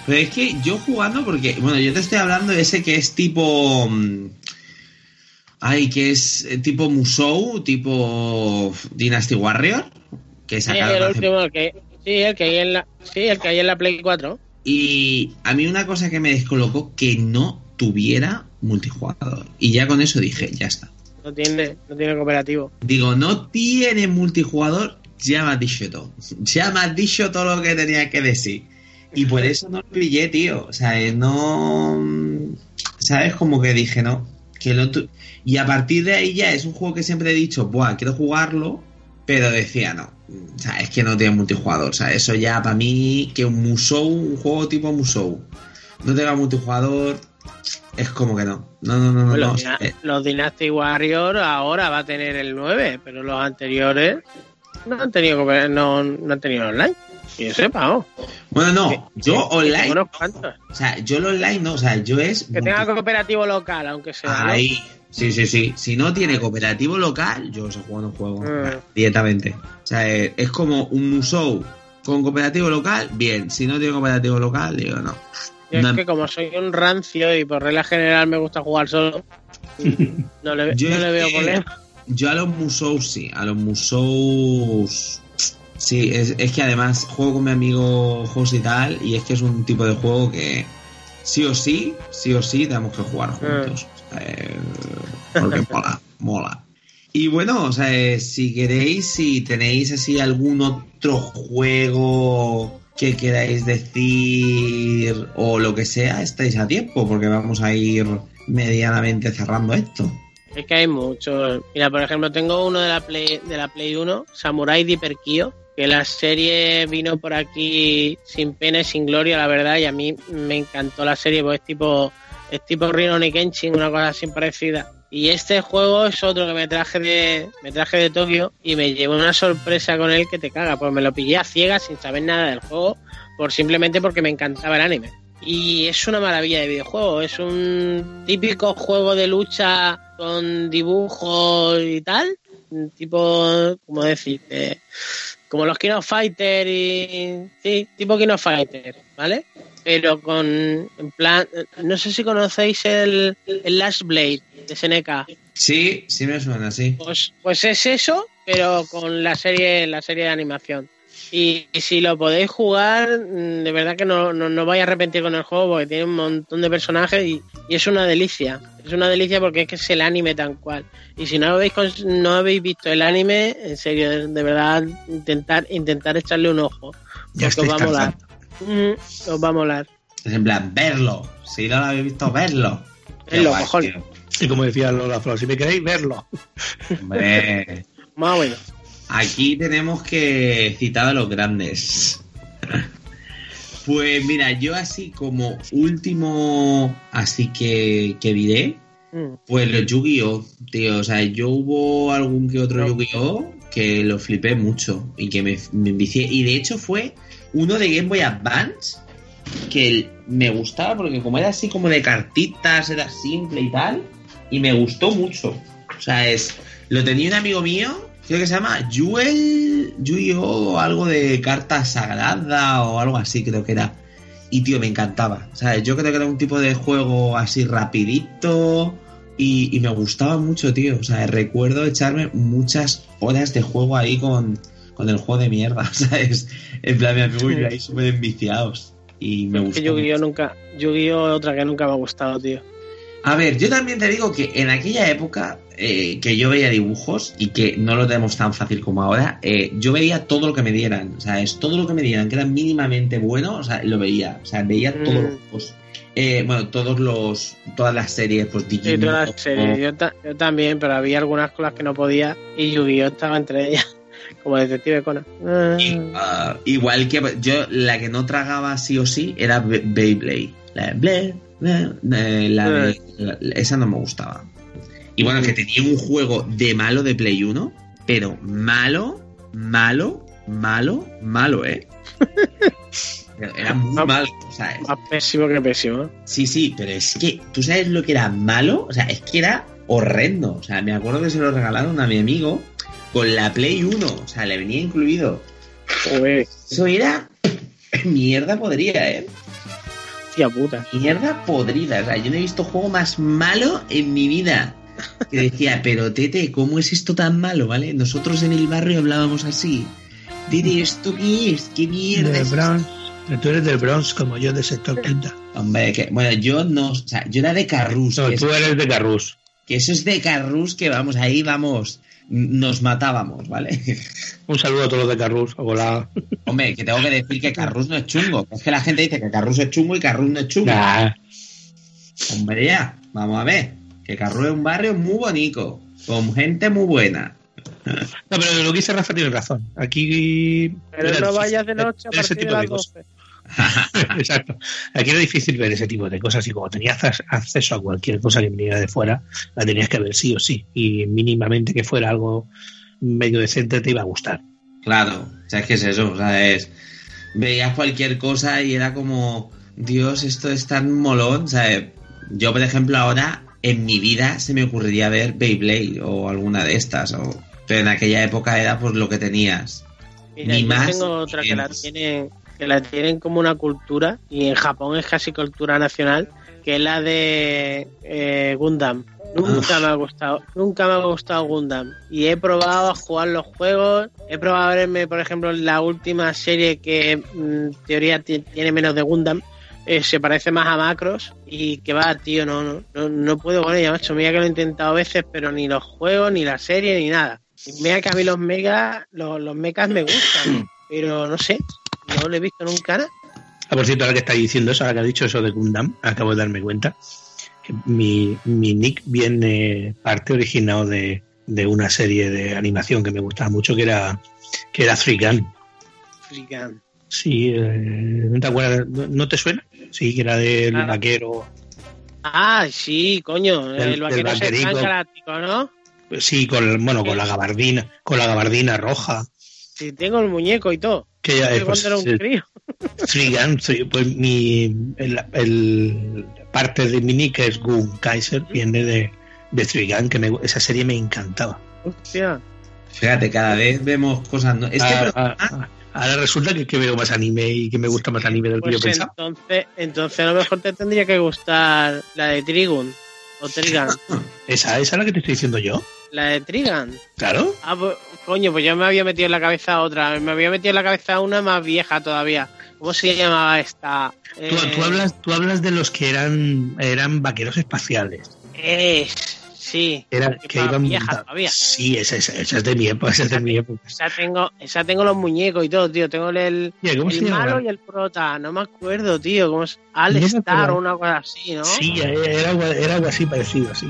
Pero es que yo jugando, porque, bueno, yo te estoy hablando de ese que es tipo. mm, Ay, que es eh, tipo Musou, tipo Dynasty Warrior. Que Sí, el sacaron hace último, el que, sí, el que hay en la, sí, el que hay en la Play 4. Y a mí una cosa que me descolocó que no tuviera multijugador. Y ya con eso dije, ya está. No tiene, no tiene cooperativo. Digo, no tiene multijugador, ya me has dicho todo. Ya me has dicho todo lo que tenía que decir. Y por eso no lo pillé, tío. O sea, eh, no. ¿Sabes? Como que dije, no. Que no tu- Y a partir de ahí ya es un juego que siempre he dicho, buah, quiero jugarlo. Pero decía, no. O sea, es que no tiene multijugador. O sea, eso ya para mí, que un Musou, un juego tipo Musou, no tenga multijugador, es como que no. No, no, no, no. Los, no. Eh, los Dynasty Warrior ahora va a tener el 9, pero los anteriores no han tenido no, no han tenido online. Que yo sepa, ¿no? Bueno, no. Yo online. Unos cuantos. O sea, yo lo online no, o sea, yo es. Que tenga cooperativo local, aunque sea. ¿no? Ahí. Sí, sí, sí. Si no tiene cooperativo local, yo ese juego no juego. Mm. Directamente. O sea, eh, es como un Musou con cooperativo local, bien. Si no tiene cooperativo local, digo no. Yo No. es que como soy un rancio y por regla general me gusta jugar solo, no le, Yo no es le veo que- problema. Yo a los Musous sí, a los Musous. Sí, es, es que además juego con mi amigo José y tal, y es que es un tipo de juego que sí o sí, sí o sí tenemos que jugar juntos. Eh, porque mola, mola. Y bueno, o sea, eh, si queréis, si tenéis así algún otro juego que queráis decir o lo que sea, estáis a tiempo, porque vamos a ir medianamente cerrando esto. Es que hay muchos. Mira, por ejemplo, tengo uno de la Play, de la Play 1, Samurai Deeper Kyo, que la serie vino por aquí sin pena y sin gloria, la verdad, y a mí me encantó la serie, porque es tipo, es tipo Rinoni Kenshin, una cosa así parecida. Y este juego es otro que me traje de, me traje de Tokio y me llevó una sorpresa con él que te caga, pues me lo pillé a ciegas sin saber nada del juego, por simplemente porque me encantaba el anime. Y es una maravilla de videojuego. Es un típico juego de lucha con dibujos y tal. Tipo, ¿cómo decirte? Como los King of Fighter y. Sí, tipo King of Fighter, ¿vale? Pero con. En plan. No sé si conocéis el, el Last Blade de SNK. Sí, sí me suena así. Pues, pues es eso, pero con la serie, la serie de animación. Y, y si lo podéis jugar, mm, de verdad que no, no, no vais a arrepentir con el juego porque tiene un montón de personajes y, y es una delicia. Es una delicia porque es que es el anime tan cual. Y si no habéis, no habéis visto el anime, en serio, de, de verdad, intentar, intentar echarle un ojo. Ya Porque os va a molar. Mm, os va a molar. Es en plan, verlo. Si no lo habéis visto, verlo. Verlo, cojones. Y como decía Lola Flor, si me queréis verlo. Hombre. Más o menos. Aquí tenemos que citar a los grandes. Pues mira, yo así como último, así que, que diré, Mm. pues los Yu-Gi-Oh, tío. O sea, yo hubo algún que otro No. Yu-Gi-Oh que lo flipé mucho y que me, me envicié. Y de hecho fue uno de Game Boy Advance que me gustaba porque como era así como de cartitas, era simple y tal, y me gustó mucho. O sea, es lo tenía un amigo mío, creo que se llama Jewel, Yu-Gi-Oh o algo de carta sagrada o algo así creo que era. Y tío, me encantaba. O sea, yo creo que era un tipo de juego así rapidito y, y me gustaba mucho, tío. O sea, recuerdo echarme muchas horas de juego ahí con, con el juego de mierda, ¿sabes? En plan, mi amigo y yo ahí súper enviciados. Y me Es que Yu-Gi-Oh mucho. nunca. Yu-Gi-Oh es otra que nunca me ha gustado, tío. A ver, yo también te digo que en aquella época eh, que yo veía dibujos y que no lo tenemos tan fácil como ahora, eh, yo veía todo lo que me dieran. O sea, es todo lo que me dieran que era mínimamente bueno, o sea, lo veía. O sea, veía Mm. todos los juegos. Eh, bueno, todos los, todas las series, pues Sí, Digimon. todas las series. Yo, ta- yo también, pero había algunas con las que no podía y Yu-Gi-Oh estaba entre ellas. Como Detective Conan. Ah, Y, ah, igual que yo, la que no tragaba sí o sí era Be- Beyblade. La de eh, la de- la- esa no me gustaba. Y bueno, que tenía un juego de malo de Play 1, pero malo, malo, malo, malo, ¿eh? Era muy Ah. malo, o sea, Más pésimo que pésimo. Sí, sí, pero es que, ¿tú sabes lo que era malo? O sea, es que era horrendo. O sea, me acuerdo que se lo regalaron a mi amigo con la Play 1. O sea, le venía incluido. Joder, Eso era mierda podrida, ¿eh? tía puta. Mierda podrida. O sea, yo no he visto juego más malo en mi vida. Que decía, pero Tete, ¿cómo es esto tan malo, vale? Nosotros en el barrio hablábamos así. Tete, ¿esto qué es? ¿Qué mierda Del es Bronx. Tú eres del Bronx, como yo, de sector quinta. Hombre, que, bueno, yo no, o sea, yo era de Carrus. No, tú eres de Carrús. que eso es de Carrus, que vamos, ahí vamos, nos matábamos, ¿vale? Un saludo a todos los de Carrus. Hola. Hombre, que tengo que decir que Carrus no es chungo. Es que la gente dice que Carrus es chungo y Carrus no es chungo. Nah. Hombre, ya, vamos a ver. Que Carrus es un barrio muy bonito, con gente muy buena. No, pero lo que dice Rafa tiene razón. Aquí. Pero no vayas de noche a partir de tipo de las cosas. 12. Exacto. Aquí era difícil ver ese tipo de cosas y como tenías ac- acceso a cualquier cosa que viniera de fuera, la tenías que ver sí o sí. Y mínimamente que fuera algo medio decente te iba a gustar. Claro, o sea, es que es eso, o sea, es... Veías cualquier cosa y era como, Dios, esto es tan molón, o sea, yo, por ejemplo, ahora, en mi vida se me ocurriría ver Beyblade o alguna de estas, o... pero en aquella época era pues lo que tenías. Mira, Ni yo más tengo otra ni que la menos. Que la tienen como una cultura y en Japón es casi cultura nacional, que es la de eh, Gundam. Nunca me ha gustado, nunca me ha gustado Gundam. Y he probado a jugar los juegos, he probado a verme, por ejemplo, la última serie que mm, en teoría ti- tiene menos de Gundam, eh, se parece más a Macros y que va, tío, no, no, no, no puedo con ella, macho. Mira que lo he intentado a veces, pero ni los juegos, ni la serie, ni nada. Mira que a mí los megas, los, los mechas me gustan, pero no sé, no lo he visto nunca nada. Ah, por cierto, ahora que estáis diciendo eso, ahora que ha dicho eso de Gundam, acabo de darme cuenta que mi, mi nick viene parte originado de, de una serie de animación que me gustaba mucho, que era que era Three Gun. Frican. Sí, eh, ¿no te acuerdas? ¿No, te suena? Sí, que era del Claro. vaquero. Ah, sí, coño, Del- el vaquero es el ¿no? Sí, con bueno, con la gabardina, con la gabardina roja. Sí, tengo el muñeco y todo. Que ya pues, cuando era un crío. Three- pues mi el, el- parte de mi nick es Gun Kaiser, viene de, de Three Gun, que me- esa serie me encantaba. Hostia. Fíjate, cada vez vemos cosas... No... Es que... Ah, pero- ah, ah. Ahora resulta que, que veo más anime y que me gusta más anime del que Pues yo pensaba. entonces, entonces a lo mejor te tendría que gustar la de Trigun o Trigan. ¿Esa, esa es la que te estoy diciendo yo? La de Trigan. Claro. Ah, pues, coño, pues yo me había metido en la cabeza otra. Me había metido en la cabeza una más vieja todavía. ¿Cómo se llamaba esta? Tú, Eh, tú hablas, tú hablas de los que eran, eran vaqueros espaciales. Es, sí. Era, Que iban vieja todavía. Sí, esa, esa, esa es de mi época, esa es de mi época. Esa tengo, esa tengo los muñecos y todo, tío. Tengo el, Oye, ¿cómo el se llama? malo y el prota. No me acuerdo, tío. ¿Cómo es? All No Star o una cosa así, ¿no? Sí, era, era algo así parecido, sí.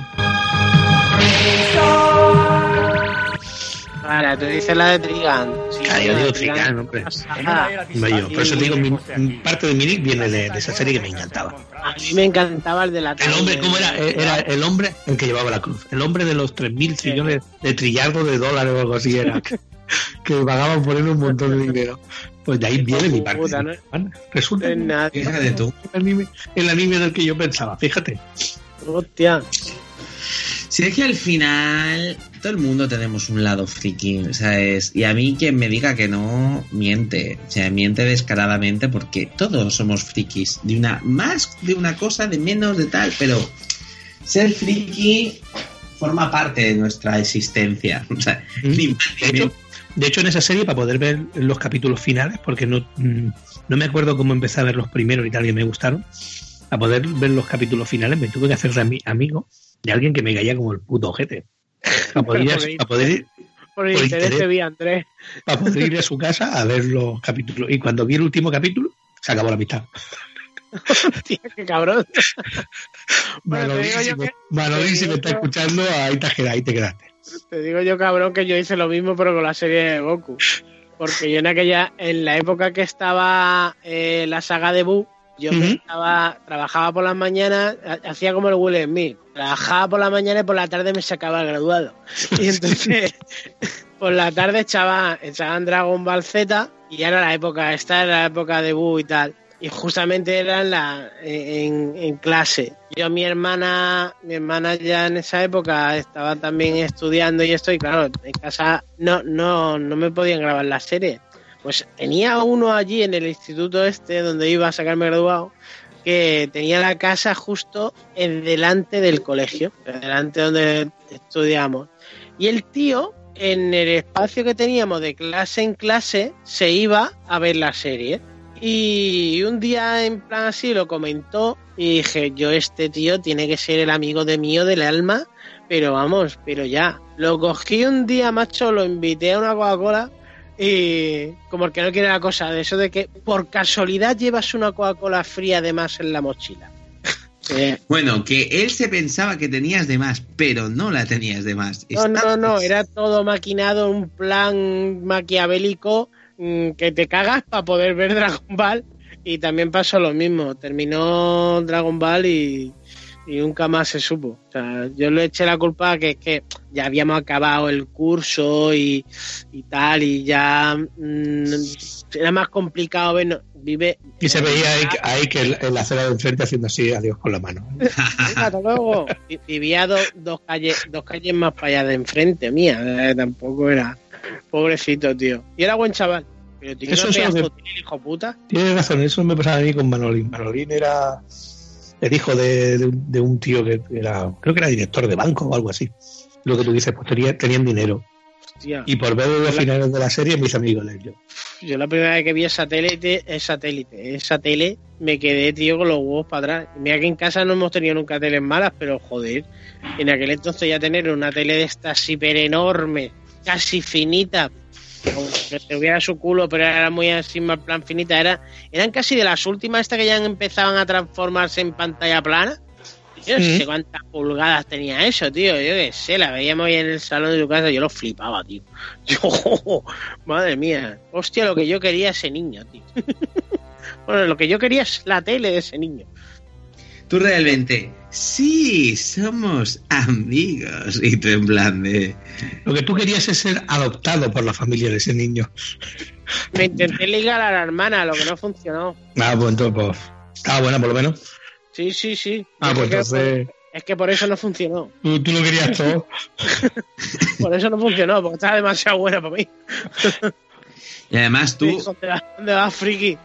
Vale, tú dices la de Trigan. Sí, Claro, yo de digo Trigan. Hombre. No, yo, por eso digo, mi, parte de mi nick viene de, de esa serie que me encantaba. a mí me encantaba el de la El hombre. ¿cómo era? Eh, Era el hombre el que llevaba la cruz. El hombre de los 3.000 trillones de trillardos de dólares o algo así era. Que, que pagaban por él un montón de dinero. Pues de ahí viene mi parte. Puta, ¿no? Resulta Es que. Fíjate tú. el anime, el anime del que yo pensaba, fíjate. Hostia. Si es que al final todo el mundo tenemos un lado friki, ¿sabes? Y a mí quien me diga que no, miente. O sea, miente descaradamente porque todos somos frikis. De una más, de una cosa, de menos, de tal. Pero ser friki forma parte de nuestra existencia. O sea, ni más De hecho, menos. de hecho, en esa serie, para poder ver los capítulos finales, porque no, mm, no me acuerdo cómo empecé a ver los primeros y tal, que me gustaron, para poder ver los capítulos finales me tuve que hacer amigo de alguien que me caía como el puto ojete. Para poder, ir a, Por para poder ir- Por el Por interés interés. te vi, Andrés. para poder ir a su casa a ver los capítulos. Y cuando vi el último capítulo, se acabó la amistad. Hostia, qué cabrón. Manolín, si me- está yo- escuchando, ahí te, ahí te quedaste. Te digo yo, cabrón, que yo hice lo mismo, pero con la serie de Goku. Porque yo en aquella, en la época que estaba eh, la saga de Buu, yo estaba, trabajaba por las mañanas, ha- hacía como el Will Smith. Trabajaba por la mañana y por la tarde me sacaba el graduado. Y entonces, por la tarde echaba, echaban Dragon Ball Z y ya era la época, esta era la época de Buu y tal. Y justamente era en, la, en, en clase. Yo, mi hermana, mi hermana ya en esa época estaba también estudiando y esto, y claro, en casa no, no, no me podían grabar la serie. Pues tenía uno allí en el instituto este donde iba a sacarme graduado, que tenía la casa justo en delante del colegio, delante donde estudiamos. Y el tío, en el espacio que teníamos de clase en clase, se iba a ver la serie. Y un día en plan así lo comentó y dije, yo este tío tiene que ser el amigo de mío del alma, pero vamos, pero ya. Lo cogí un día, macho, lo invité a una Coca-Cola y como el que no quiere la cosa, de eso de que por casualidad llevas una Coca-Cola fría además en la mochila. Bueno, que él se pensaba que tenías de más, pero no la tenías de más. No, no, Estabas- no, era todo maquinado, un plan maquiavélico mm, que te cagas para poder ver Dragon Ball. Y también pasó lo mismo, terminó Dragon Ball y, y nunca más se supo. O sea, yo le eché la culpa a que es que ya habíamos acabado el curso y, y tal, y ya mm, era más complicado ver. Vive. Y se veía ahí, ahí que el, el acera de enfrente haciendo así, adiós con la mano. Hasta luego. Vi- Vivía do- dos calles dos calles más para allá de enfrente mía. eh, tampoco era. Pobrecito, tío. Y era buen chaval. Pero tenía Eso una es lo pedazo que- de tele, hijo puta. Tienes razón, eso me pasaba a mí con Manolín. Manolín era el hijo de, de un- de un tío que era, creo que era director de banco o algo así. Lo que tú dices, pues tenía- tenían dinero. Hostia. Y por ver los finales de la serie me hice amigo de ellos. Yo la primera vez que vi satélite, es satélite, esa tele, me quedé, tío, con los huevos para atrás. Mira que en casa no hemos tenido nunca teles malas, pero joder, en aquel entonces ya tener una tele de estas hiper enorme, casi finita, que te hubiera su culo, pero era muy así, más plan finita, era, eran casi de las últimas estas que ya empezaban a transformarse en pantalla plana. Yo no sé Mm. cuántas pulgadas tenía eso, tío. Yo qué sé, la veíamos ahí en el salón de tu casa, yo lo flipaba, tío. Yo, madre mía. Hostia, lo que yo quería ese niño, tío. bueno, lo que yo quería es la tele de ese niño. Tú realmente, sí, somos amigos. Y tú en plan de... Lo que tú querías es ser adoptado por la familia de ese niño. Me intenté ligar a la hermana, lo que no funcionó. Ah, pues entonces, pues, estaba buena por lo menos. Sí, sí, sí. Ah, Es pues que- entonces, Es que por eso no funcionó. tú, tú lo querías todo. Por eso no funcionó, porque estaba demasiado buena para mí. Y además tú... ¿Dónde vas, dónde vas, friki?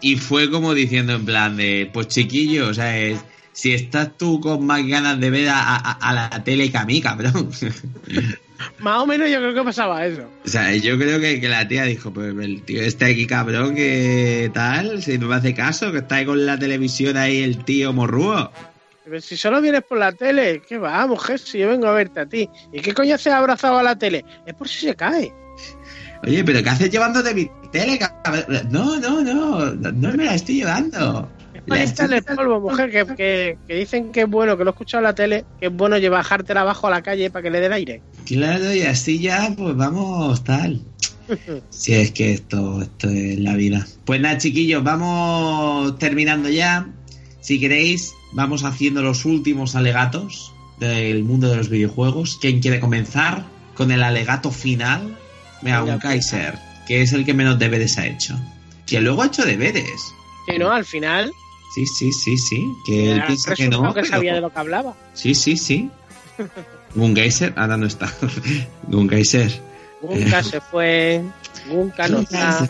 Y fue como diciendo en plan de... Pues chiquillo, o sea, es- si estás tú con más ganas de ver a, a- a la tele que a mí, cabrón. Más o menos yo creo que pasaba eso. O sea, yo creo que, que la tía dijo, pues el tío está aquí cabrón, que tal, si no me hace caso, que está ahí con la televisión ahí el tío morrúo. Pero si solo vienes por la tele, ¿qué va, mujer? Si yo vengo a verte a ti. ¿Y qué coño haces abrazado a la tele? Es por si se cae. Oye, pero ¿qué haces llevándote mi tele, cabrón? No, no, no, no me la estoy llevando. Echarle polvo, mujer, que, que, que dicen que es bueno, que lo he escuchado en la tele, que es bueno llevar bajártela abajo a la calle para que le dé el aire. Claro, y así ya, pues vamos, tal. Si es que esto, esto es la vida. Pues nada, chiquillos, vamos terminando ya. Si queréis, vamos haciendo los últimos alegatos del mundo de los videojuegos. ¿Quién quiere comenzar con el alegato final? Venga, un Kaiser, que es el que menos deberes ha hecho. Que luego ha hecho deberes. Que no, al final, Sí, sí, sí, sí. Que él piensa que no. que pero- sabía de lo que hablaba. Sí, sí, sí. Gungaiser, ahora no está. Gungaiser. Nunca se fue, nunca no está.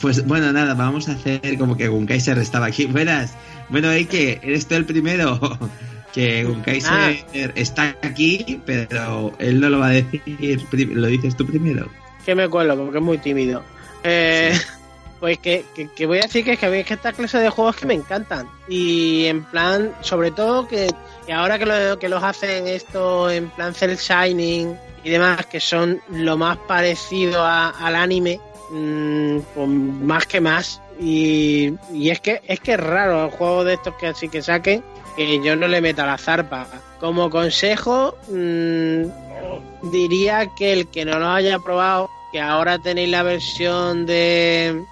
Pues bueno, nada, vamos a hacer como que Gunkaiser estaba aquí. Buenas. Bueno, que eres tú el primero. Que Gunkaiser Ah. está aquí, pero él no lo va a decir. Lo dices tú primero. Que me cuelo, porque es muy tímido. Eh, Pues que, que- que voy a decir que es que a mí que esta clase de juegos que me encantan. Y en plan, sobre todo que, que ahora que, lo- que los hacen esto en plan Cell Shining y demás, que son lo más parecido al anime, mm, pues más que más. Y, y es que es que es raro el juego de estos que así que saquen que yo no le meta la zarpa. Como consejo, mm, diría que el que no lo haya probado, que ahora tenéis la versión de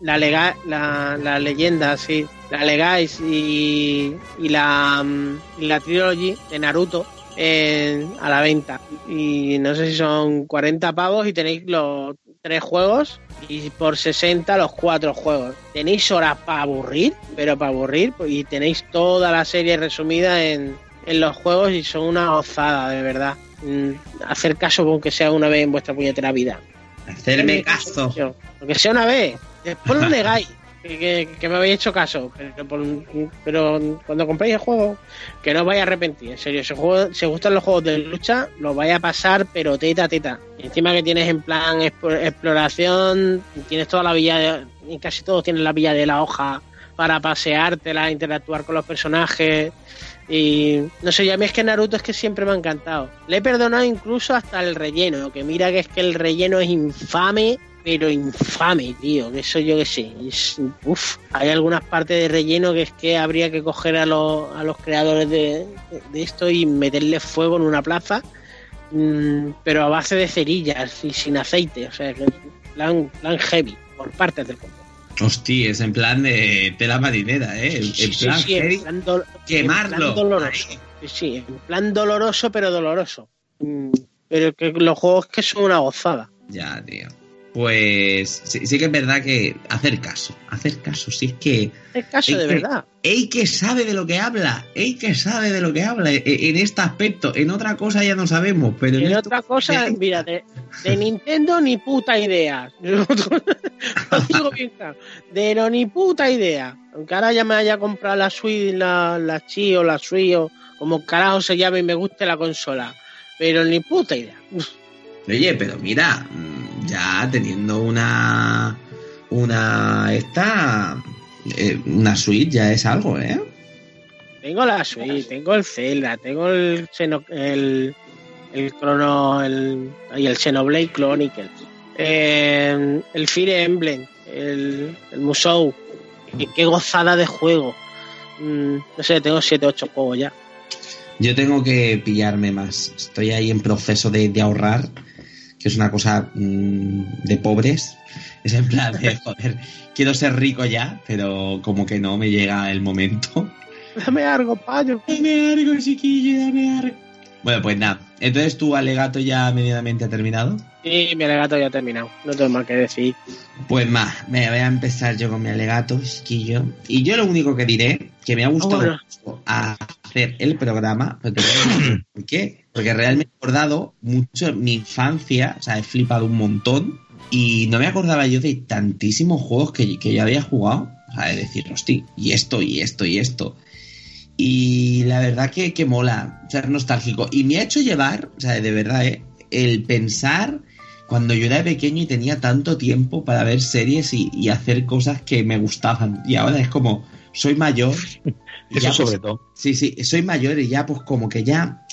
la, lega, la, la leyenda, sí, la Legais y, y la, mm, y la Trilogy de Naruto en- a la venta. Y no sé si son 40 pavos y tenéis los tres juegos y por 60 los cuatro juegos. Tenéis horas para aburrir, pero para aburrir, y tenéis toda la serie resumida en, en los juegos y son una gozada, de verdad. Mm, Hacer caso con que sea una vez en vuestra puñetera vida. Hacerme caso. Aunque sea una vez. Después lo negáis. Que, me habéis hecho caso. Pero, por- cuando compréis el juego, que no os vais a arrepentir. En serio, si, os gustan los juegos de lucha, los vais a pasar, pero teta, teta. Encima que tienes en plan exploración, tienes toda la villa de- casi todos tienes la villa de la hoja para paseártela, interactuar con los personajes. Y no sé, ya a es que Naruto es que siempre me ha encantado. Le he perdonado incluso hasta el relleno, que mira que es que el relleno es infame, pero infame, tío. Que eso yo que sé. Es, uf, hay algunas partes de relleno que es que habría que coger a los, a los creadores de, esto y meterle fuego en una plaza, mm, pero a base de cerillas y sin aceite. O sea, plan, plan heavy, por partes del combo. Hostia, es en plan de tela marinera, ¿eh? En, en Sí, sí, plan sí, en heavy, plan quemarlo. en plan doloroso. Sí, en plan doloroso, pero doloroso. Mm, Pero que los juegos que son una gozada. Ya, tío. Pues sí, sí que es verdad que hacer caso, hacer caso, si es que Es caso de que- verdad. Ey que sabe de lo que habla, Ey que sabe de lo que habla e- en este aspecto, en otra cosa ya no sabemos, pero en esto- otra cosa, mira, de, de Nintendo ni puta idea. Lo digo bien claro. De no ni puta idea. Aunque ahora ya me haya comprado la Switch, la, la Chi o la Switch o como carajo se llame y me guste la consola. Pero ni puta idea. Oye, pero mira, ya teniendo una una esta eh, una suite ya es algo, ¿eh? Tengo la Switch, tengo el Zelda, tengo el Xeno, el, el Chrono, el, y el Xenoblade Chronicles, eh, el Fire Emblem, el, el Musou. Qué, qué gozada de juego. Mm, no sé, tengo 7 8 juegos ya. Yo tengo que pillarme más. Estoy ahí en proceso de, de ahorrar, que es una cosa mm, de pobres. Es en plan de, joder, quiero ser rico ya, pero como que no me llega el momento. Dame algo, payo. Dame algo, chiquillo, dame algo. Bueno, pues nada. Entonces tu alegato ya medianamente ha terminado. Y mi alegato ya ha terminado. No tengo más que decir. Pues más, me voy a empezar yo con mi alegato, chiquillo. Y yo lo único que diré, que me ha gustado bueno. mucho hacer el programa, decir ¿por qué? Porque realmente he acordado mucho mi infancia, o sea, he flipado un montón y no me acordaba yo de tantísimos juegos que, que yo había jugado. O sea, de decir, hostia, y esto, y esto, y esto. Y la verdad que, que mola ser nostálgico. Y me ha hecho llevar, o sea, de verdad, ¿eh? el pensar cuando yo era pequeño y tenía tanto tiempo para ver series y, y hacer cosas que me gustaban. Y ahora es como, soy mayor. Eso ya, sobre pues, todo. Sí, sí, soy mayor y ya pues como que ya,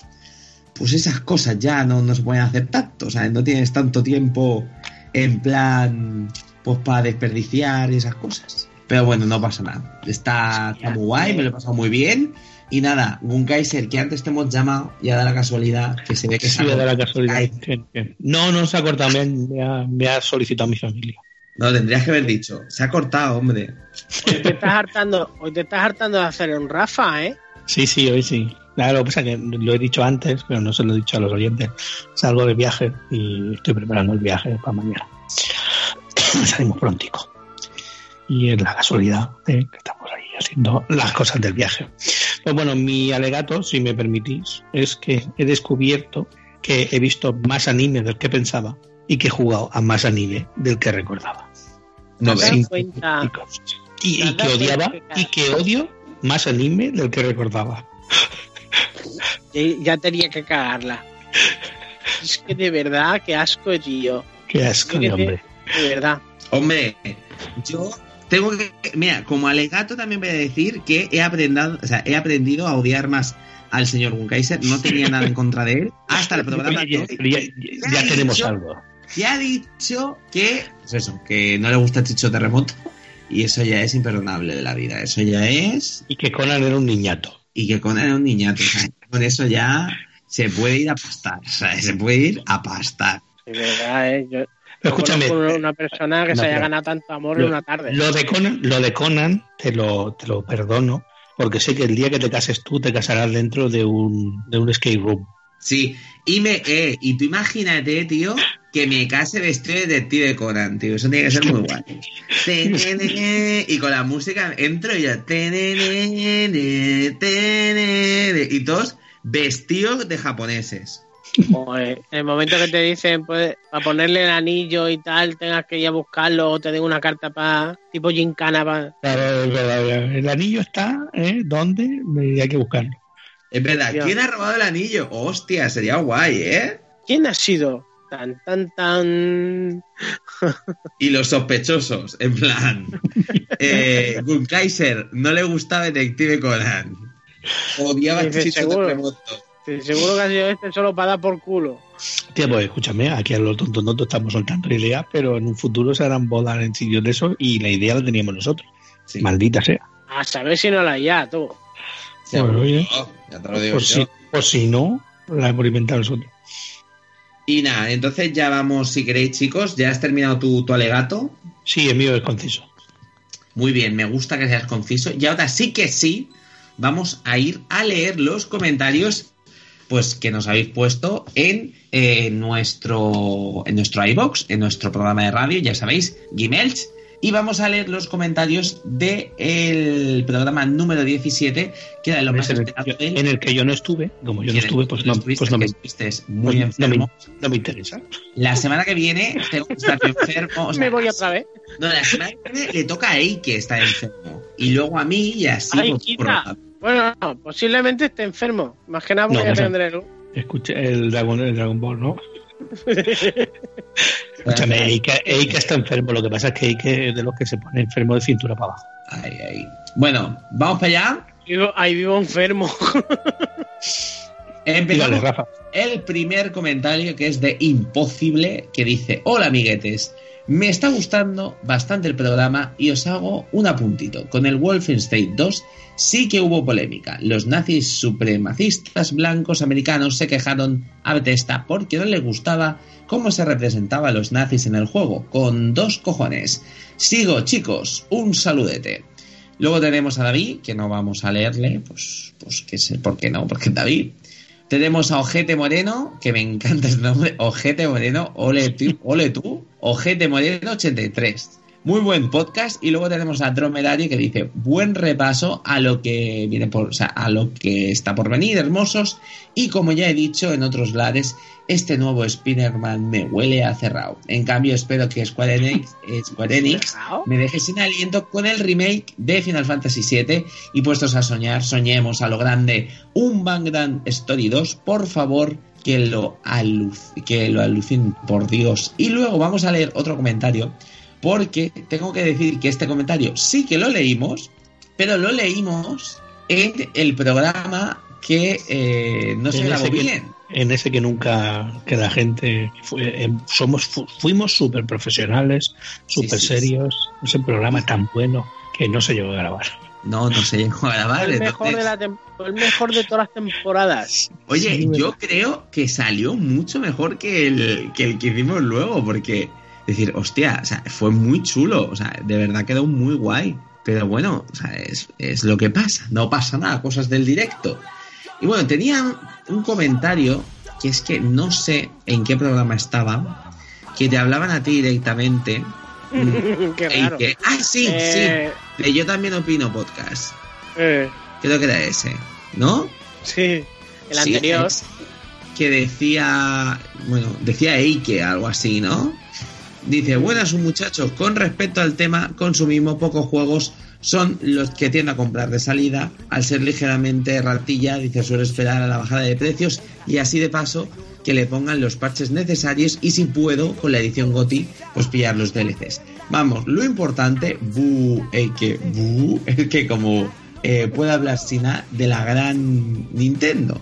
pues esas cosas ya no, no se pueden hacer tanto. O sea, no tienes tanto tiempo en plan, pues para desperdiciar y esas cosas. Pero bueno, no pasa nada. Está, está muy guay, me lo he pasado muy bien. Y nada, un Kaiser que antes te hemos llamado, ya da la casualidad que se ve que Sí, se ha la cortado casualidad. Skype. Sí, sí. No, no se ha cortado, me, ha- me ha, me ha solicitado mi familia. No, tendrías que haber dicho. Se ha cortado, hombre. Hoy te estás hartando, hoy te estás hartando de hacer un Rafa, ¿eh? Sí, sí, hoy sí. Claro, pasa que lo he dicho antes, pero no se lo he dicho a los oyentes. Salgo de viaje y estoy preparando el viaje para mañana. Salimos prontico. Y es la casualidad ¿eh? que estamos ahí haciendo las cosas del viaje. Pues bueno, mi alegato, si me permitís, es que he descubierto que he visto más anime del que pensaba y que he jugado a más anime del que recordaba. No ¿Te has ves. dado cuenta? Y, y que odiaba y que odio más anime del que recordaba. Ya- Ya tenía que cagarla. Es que de verdad, qué asco, tío. Qué asco de hombre. De verdad. Hombre, yo tengo que. Mira, como alegato también voy a decir que he aprendido, o sea, he aprendido a odiar más al señor Gunkaiser. No tenía nada en contra de él. Hasta el programa ya, ya- ya tenemos dicho- algo. Ya ha dicho que. Pues eso, que no le gusta el Chicho Terremoto. Y eso ya es imperdonable de la vida. Eso ya es. Y que Conan era un niñato. Y que con él era un niñato. o sea, con eso ya se puede ir a pastar. O sea, se puede ir a pastar. Verdad, ¿eh? Yo Pero no escúchame, una persona que No, se haya ganado tanto amor en una tarde. lo de Conan, lo de Conan te lo, te lo perdono, porque sé que el día que te cases tú te casarás dentro de un, de un escape room. Sí, y me, eh, y tú imagínate, tío, que me case vestido de detective Conan, tío. Eso tiene que ser muy guay. Y con la música entro y ya. Y todos vestidos de japoneses. Joder, en el momento que te dicen, pues, para ponerle el anillo y tal, tengas que ir a buscarlo o te den una carta para tipo gincana para... Claro, es verdad, El anillo está, ¿eh? ¿Dónde? Hay que buscarlo. Es verdad. ¿quién ha robado el anillo? Hostia, sería guay, ¿eh? ¿Quién ha sido? Tan, tan, tan. Y los sospechosos, en plan. Eh, Kaiser no le gustaba Detective Conan. Odiaba Dice, Chicho seguro. Terremoto. Sí, seguro que ha sido este solo para dar por culo. Tía, pues escúchame, aquí a los tontos estamos soltando ideas, pero en un futuro se harán bodas en sitios de eso y la idea la teníamos nosotros. Sí. Maldita sea. A saber si no la hay ya, tú. Bueno, oye, Oh, ya te lo digo por yo. si, por si no, la hemos inventado nosotros. Y nada, entonces ya vamos, si queréis, chicos. ¿Ya has terminado tu, tu alegato? Sí, el mío es conciso. Muy bien, me gusta que seas conciso. Y ahora sí que sí, vamos a ir a leer los comentarios pues que nos habéis puesto en eh, nuestro en nuestro iBox, en nuestro programa de radio, ya sabéis, Gimelch. Y vamos a leer los comentarios del programa número 17, que era lo más en, el, del- en el que yo no estuve, como yo no estuve, pues no, estuviste, pues no, me, muy pues no, me, enfermo. no me interesa. La semana que viene tengo que estar enfermo. o sea, Me voy otra vez. No, la semana que viene le toca a Eike estar enfermo. Y luego a mí y así. Ay, por- Bueno, no, posiblemente esté enfermo. Más que nada porque No, ya o sea- tendré luz. Escuché el Dragon, el Dragon Ball, ¿no? Escúchame, Eike, Eike está enfermo. Lo que pasa es que Eike es de los que se pone enfermo de cintura para abajo. Ay, ay. Bueno, vamos para allá. Vivo- ahí vivo enfermo. Empezamos Rafa. el primer comentario que es de Imposible, que dice, hola amiguetes, me está gustando bastante el programa y os hago un apuntito. Con el Wolfenstein 2 sí que hubo polémica. Los nazis supremacistas blancos americanos se quejaron a Bethesda porque no les gustaba cómo se representaba a los nazis en el juego. Con dos cojones. Sigo chicos, un saludete. Luego tenemos a David, que no vamos a leerle, pues, pues que sé por qué no, porque David. Tenemos a Ojete Moreno, que me encanta ese nombre, Ojete Moreno, ole ole tú, Ojete Moreno 83. Muy buen podcast. Y luego tenemos a Dromedario que dice, buen repaso a lo que viene por, o sea, a lo que está por venir, hermosos. Y como ya he dicho en otros lares, este nuevo Spider-Man me huele a cerrado. En cambio, espero que Square Enix, eh, Square Enix me deje sin aliento con el remake de Final Fantasy VII y puestos a soñar, soñemos a lo grande un Bangdan Story 2, por favor, que lo, que lo alucinen, por Dios. Y luego vamos a leer otro comentario, porque tengo que decir que este comentario sí que lo leímos, pero lo leímos en el programa que eh, no se grabó que- bien. En ese que nunca, que la gente, fue- eh, somos, fu- fuimos súper profesionales, súper sí, serios, ese programa tan bueno que no se llegó a grabar. No, no se llegó a grabar. el, mejor entonces- de la el mejor de todas las temporadas. Oye, Sí, yo creo que salió mucho mejor que el, que el que hicimos luego, porque decir, hostia, o sea, fue muy chulo, o sea, de verdad quedó muy guay. Pero bueno, o sea, es, es lo que pasa, no pasa nada, cosas del directo. Y bueno, tenía un comentario que es que no sé en qué programa estaba, que te hablaban a ti directamente. Qué y raro. que- ah, sí, Eh, sí, de Yo también opino podcast. eh, Creo que era ese, ¿no? sí, el Sí, anterior. es Que decía, bueno, decía Eike, algo así, ¿no? Dice, buenas muchachos, con respecto al tema consumismo, pocos juegos son los que tiendo a comprar de salida. Al ser ligeramente ratilla, dice, suelo esperar a la bajada de precios y así de paso que le pongan los parches necesarios y si puedo, con la edición GOTI, pues pillar los DLCs. Vamos, lo importante, bu, Eike, bu, es que como eh, puede hablar Sina de la gran Nintendo.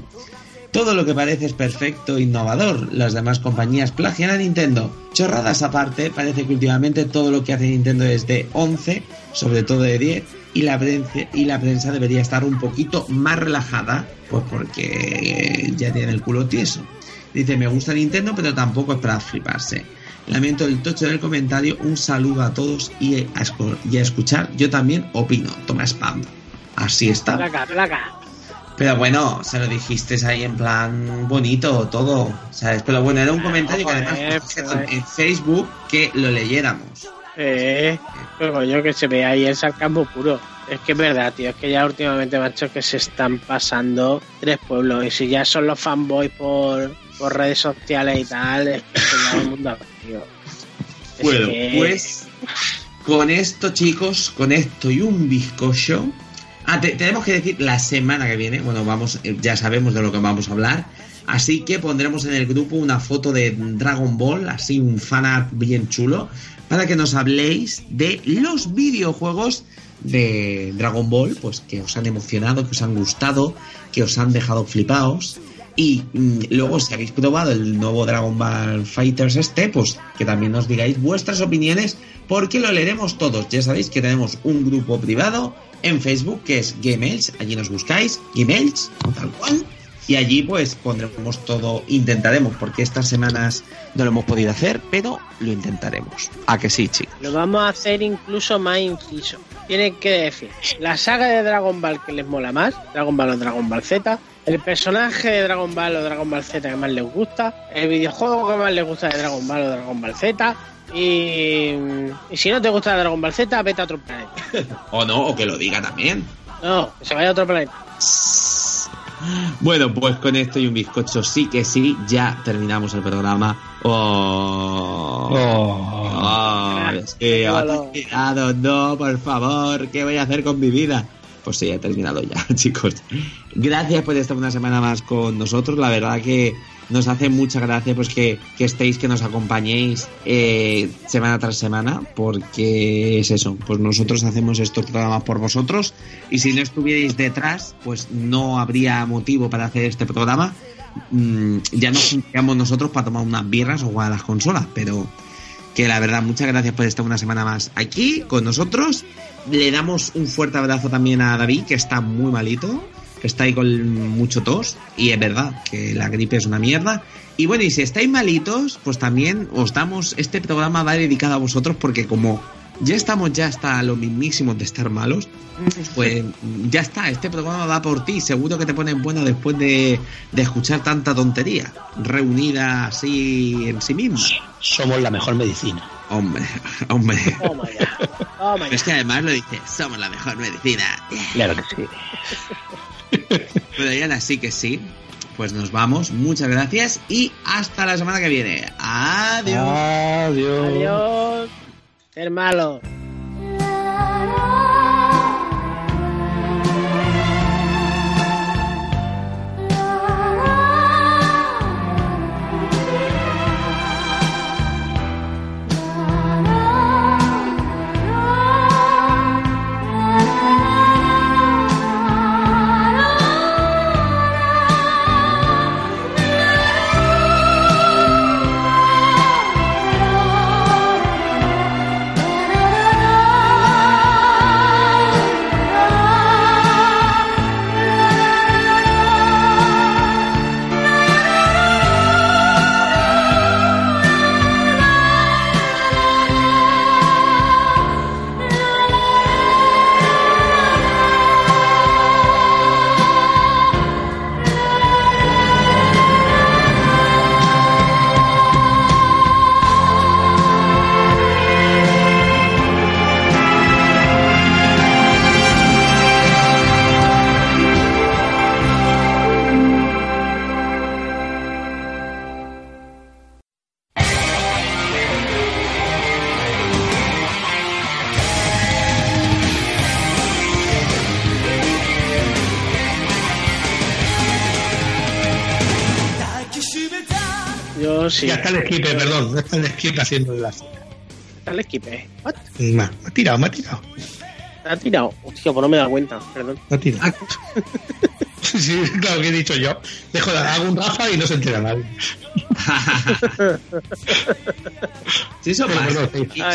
Todo lo que parece es perfecto e innovador. Las demás compañías plagian a Nintendo. Chorradas aparte, parece que últimamente todo lo que hace Nintendo es de 11, sobre todo de 10, y la prensa, y la prensa debería estar un poquito más relajada, pues porque ya tiene el culo tieso. Dice, me gusta Nintendo, pero tampoco es para fliparse. Lamento el tocho del comentario, un saludo a todos y a, esco- y a escuchar. Yo también opino. Toma spam. Así está. Placa, placa. Pero bueno, se lo dijiste ahí en plan bonito, todo, ¿sabes? Pero bueno, era un comentario que además en Facebook que lo leyéramos. Eh, pero yo que se ve ahí el sarcasmo puro. Es que es verdad, tío. Es que ya últimamente, macho, que se están pasando tres pueblos. Y si ya son los fanboys por, por redes sociales y tal, es que llama el mundo tío. Bueno, que- pues con esto, chicos, con esto y un bizcocho. Ah, te- tenemos que decir la semana que viene, bueno, vamos, eh, ya sabemos de lo que vamos a hablar. Así que pondremos en el grupo una foto de Dragon Ball, así un fanart bien chulo, para que nos habléis de los videojuegos de Dragon Ball, pues que os han emocionado, que os han gustado, que os han dejado flipados. Y mm, luego, si habéis probado el nuevo Dragon Ball Fighters este, pues que también nos digáis vuestras opiniones, porque lo leeremos todos. Ya sabéis que tenemos un grupo privado en Facebook que es Gmails, allí nos buscáis, Gmails, tal cual. Y allí pues pondremos todo, intentaremos, porque estas semanas No lo hemos podido hacer, pero lo intentaremos. ¿A que sí, chicos? Lo vamos a hacer incluso más inciso. Tienen que decir la saga de Dragon Ball que les mola más, Dragon Ball o Dragon Ball Z, el personaje de Dragon Ball o Dragon Ball Z que más les gusta, el videojuego que más les gusta de Dragon Ball o Dragon Ball Z. Y, y si no te gusta Dragon Ball Z, vete a otro planeta. o no, o que lo diga también. No, que se vaya a otro planeta. Bueno, pues con esto y un bizcocho sí que sí, ya terminamos el programa. Oh, oh, es que terminado, no, por favor, ¿qué voy a hacer con mi vida? Pues sí, ha terminado ya, chicos. Gracias por estar una semana más con nosotros. La verdad que nos hace mucha gracia pues que, que estéis, que nos acompañéis eh, semana tras semana, porque es eso, pues nosotros hacemos estos programas por vosotros y si no estuvierais detrás, pues no habría motivo para hacer este programa. Mm, ya nos juntamos nosotros para tomar unas birras o jugar a las consolas, pero que la verdad, muchas gracias por estar una semana más aquí con nosotros. Le damos un fuerte abrazo también a David, que está muy malito, que está ahí con mucho tos, y es verdad que la gripe es una mierda. Y bueno, y si estáis malitos, pues también os damos, este programa va dedicado a vosotros porque como ya estamos ya hasta lo mismísimo de estar malos, pues ya está, este programa va por ti, seguro que te pones buena después de, de escuchar tanta tontería, reunida así en sí misma. Somos la mejor medicina. Hombre, hombre. Ya. Pero ya. es que además lo dice, somos la mejor medicina. Claro que sí. Pero Diana, sí que sí. Pues nos vamos, muchas gracias y hasta la semana que viene. Adiós. Adiós. Adiós. Ser sí. Ya está el esquipe, perdón. No está el esquipe haciendo el lazo. Dale esquipe. What? Me ha, me ha tirado, me ha tirado. ¿Te ha tirado? Hostia, pues no me he dado cuenta. Perdón. Me ha tirado. sí, claro que he dicho yo. Dejo de hago un Rafa y no se entera nadie. Sí, son más.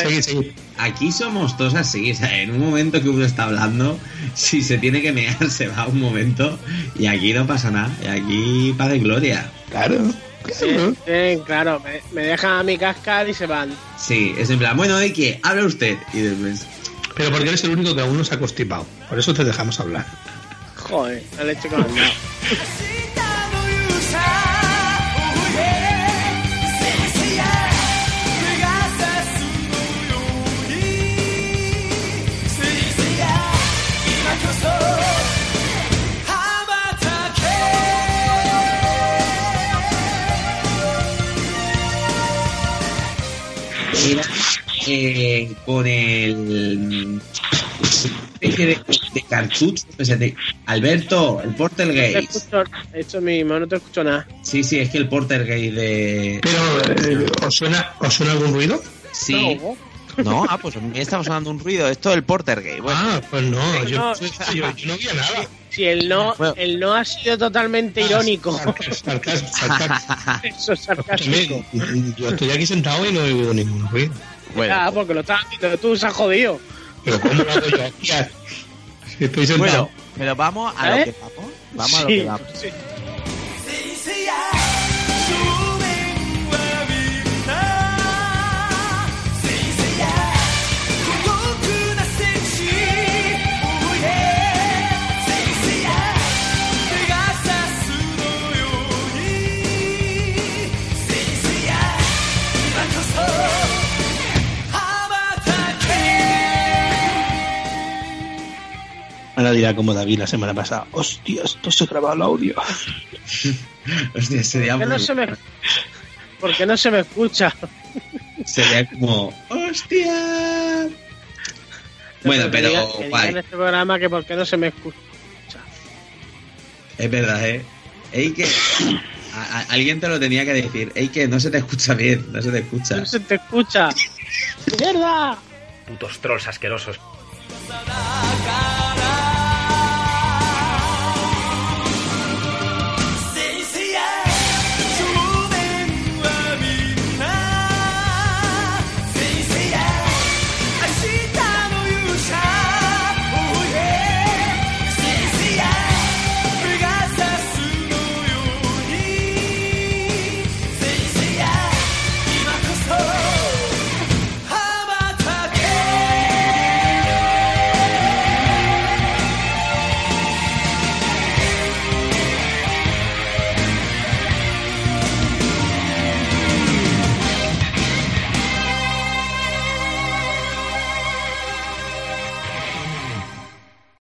seguid, seguid. Aquí somos todos así, o sea, en un momento que uno está hablando, si se tiene que mear, se va un momento y aquí no pasa nada, y aquí paz y gloria. Claro. Sí, claro. sí, claro, me, me dejan a mi cascar y se van. Sí, es en plan, bueno, ¿de qué? Habla usted. Y después, Pero porque eres el único que aún no se ha constipado. Por eso te dejamos hablar. Joder, la leche que Mira, eh, con el especie de, de cartucho. o sea, de- Alberto, el No te Portergate. escucho, esto mismo, no te escucho nada. Sí, sí, es que el Portergate de. Pero, eh, ¿os, suena, ¿os suena algún ruido? Sí. No, No, ah, pues a mí estaba sonando un ruido. Esto del Portergate. Bueno, Ah, pues no, yo, No. yo, yo no vi nada. si el no, Bueno. el no ha sido totalmente irónico. Sarcasmo, sarcasmo. Eso es sarcástico. Yo estoy aquí sentado y no he oído ningún ruido. bueno. Ah, porque lo estás haciendo tú, se has jodido. Pero ¿cómo lo hago yo aquí? Si estoy sentado. Bueno, pero vamos a lo ¿Eh? que vamos. Vamos a lo Sí, que vamos. sí. Ahora dirá como David la semana pasada. Hostia, esto se graba el audio. Hostia, sería, ¿Por qué no muy- se me, ¿Por qué no se me escucha? sería como. ¡Hostia! Bueno, pero. que guay. en este programa que por qué no se me escucha. Es verdad, ¿eh? Ey, que. a- a- alguien te lo tenía que decir. Ey, que no se te escucha bien, no se te escucha. No se te escucha. ¡Mierda! Putos trolls asquerosos.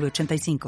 906985.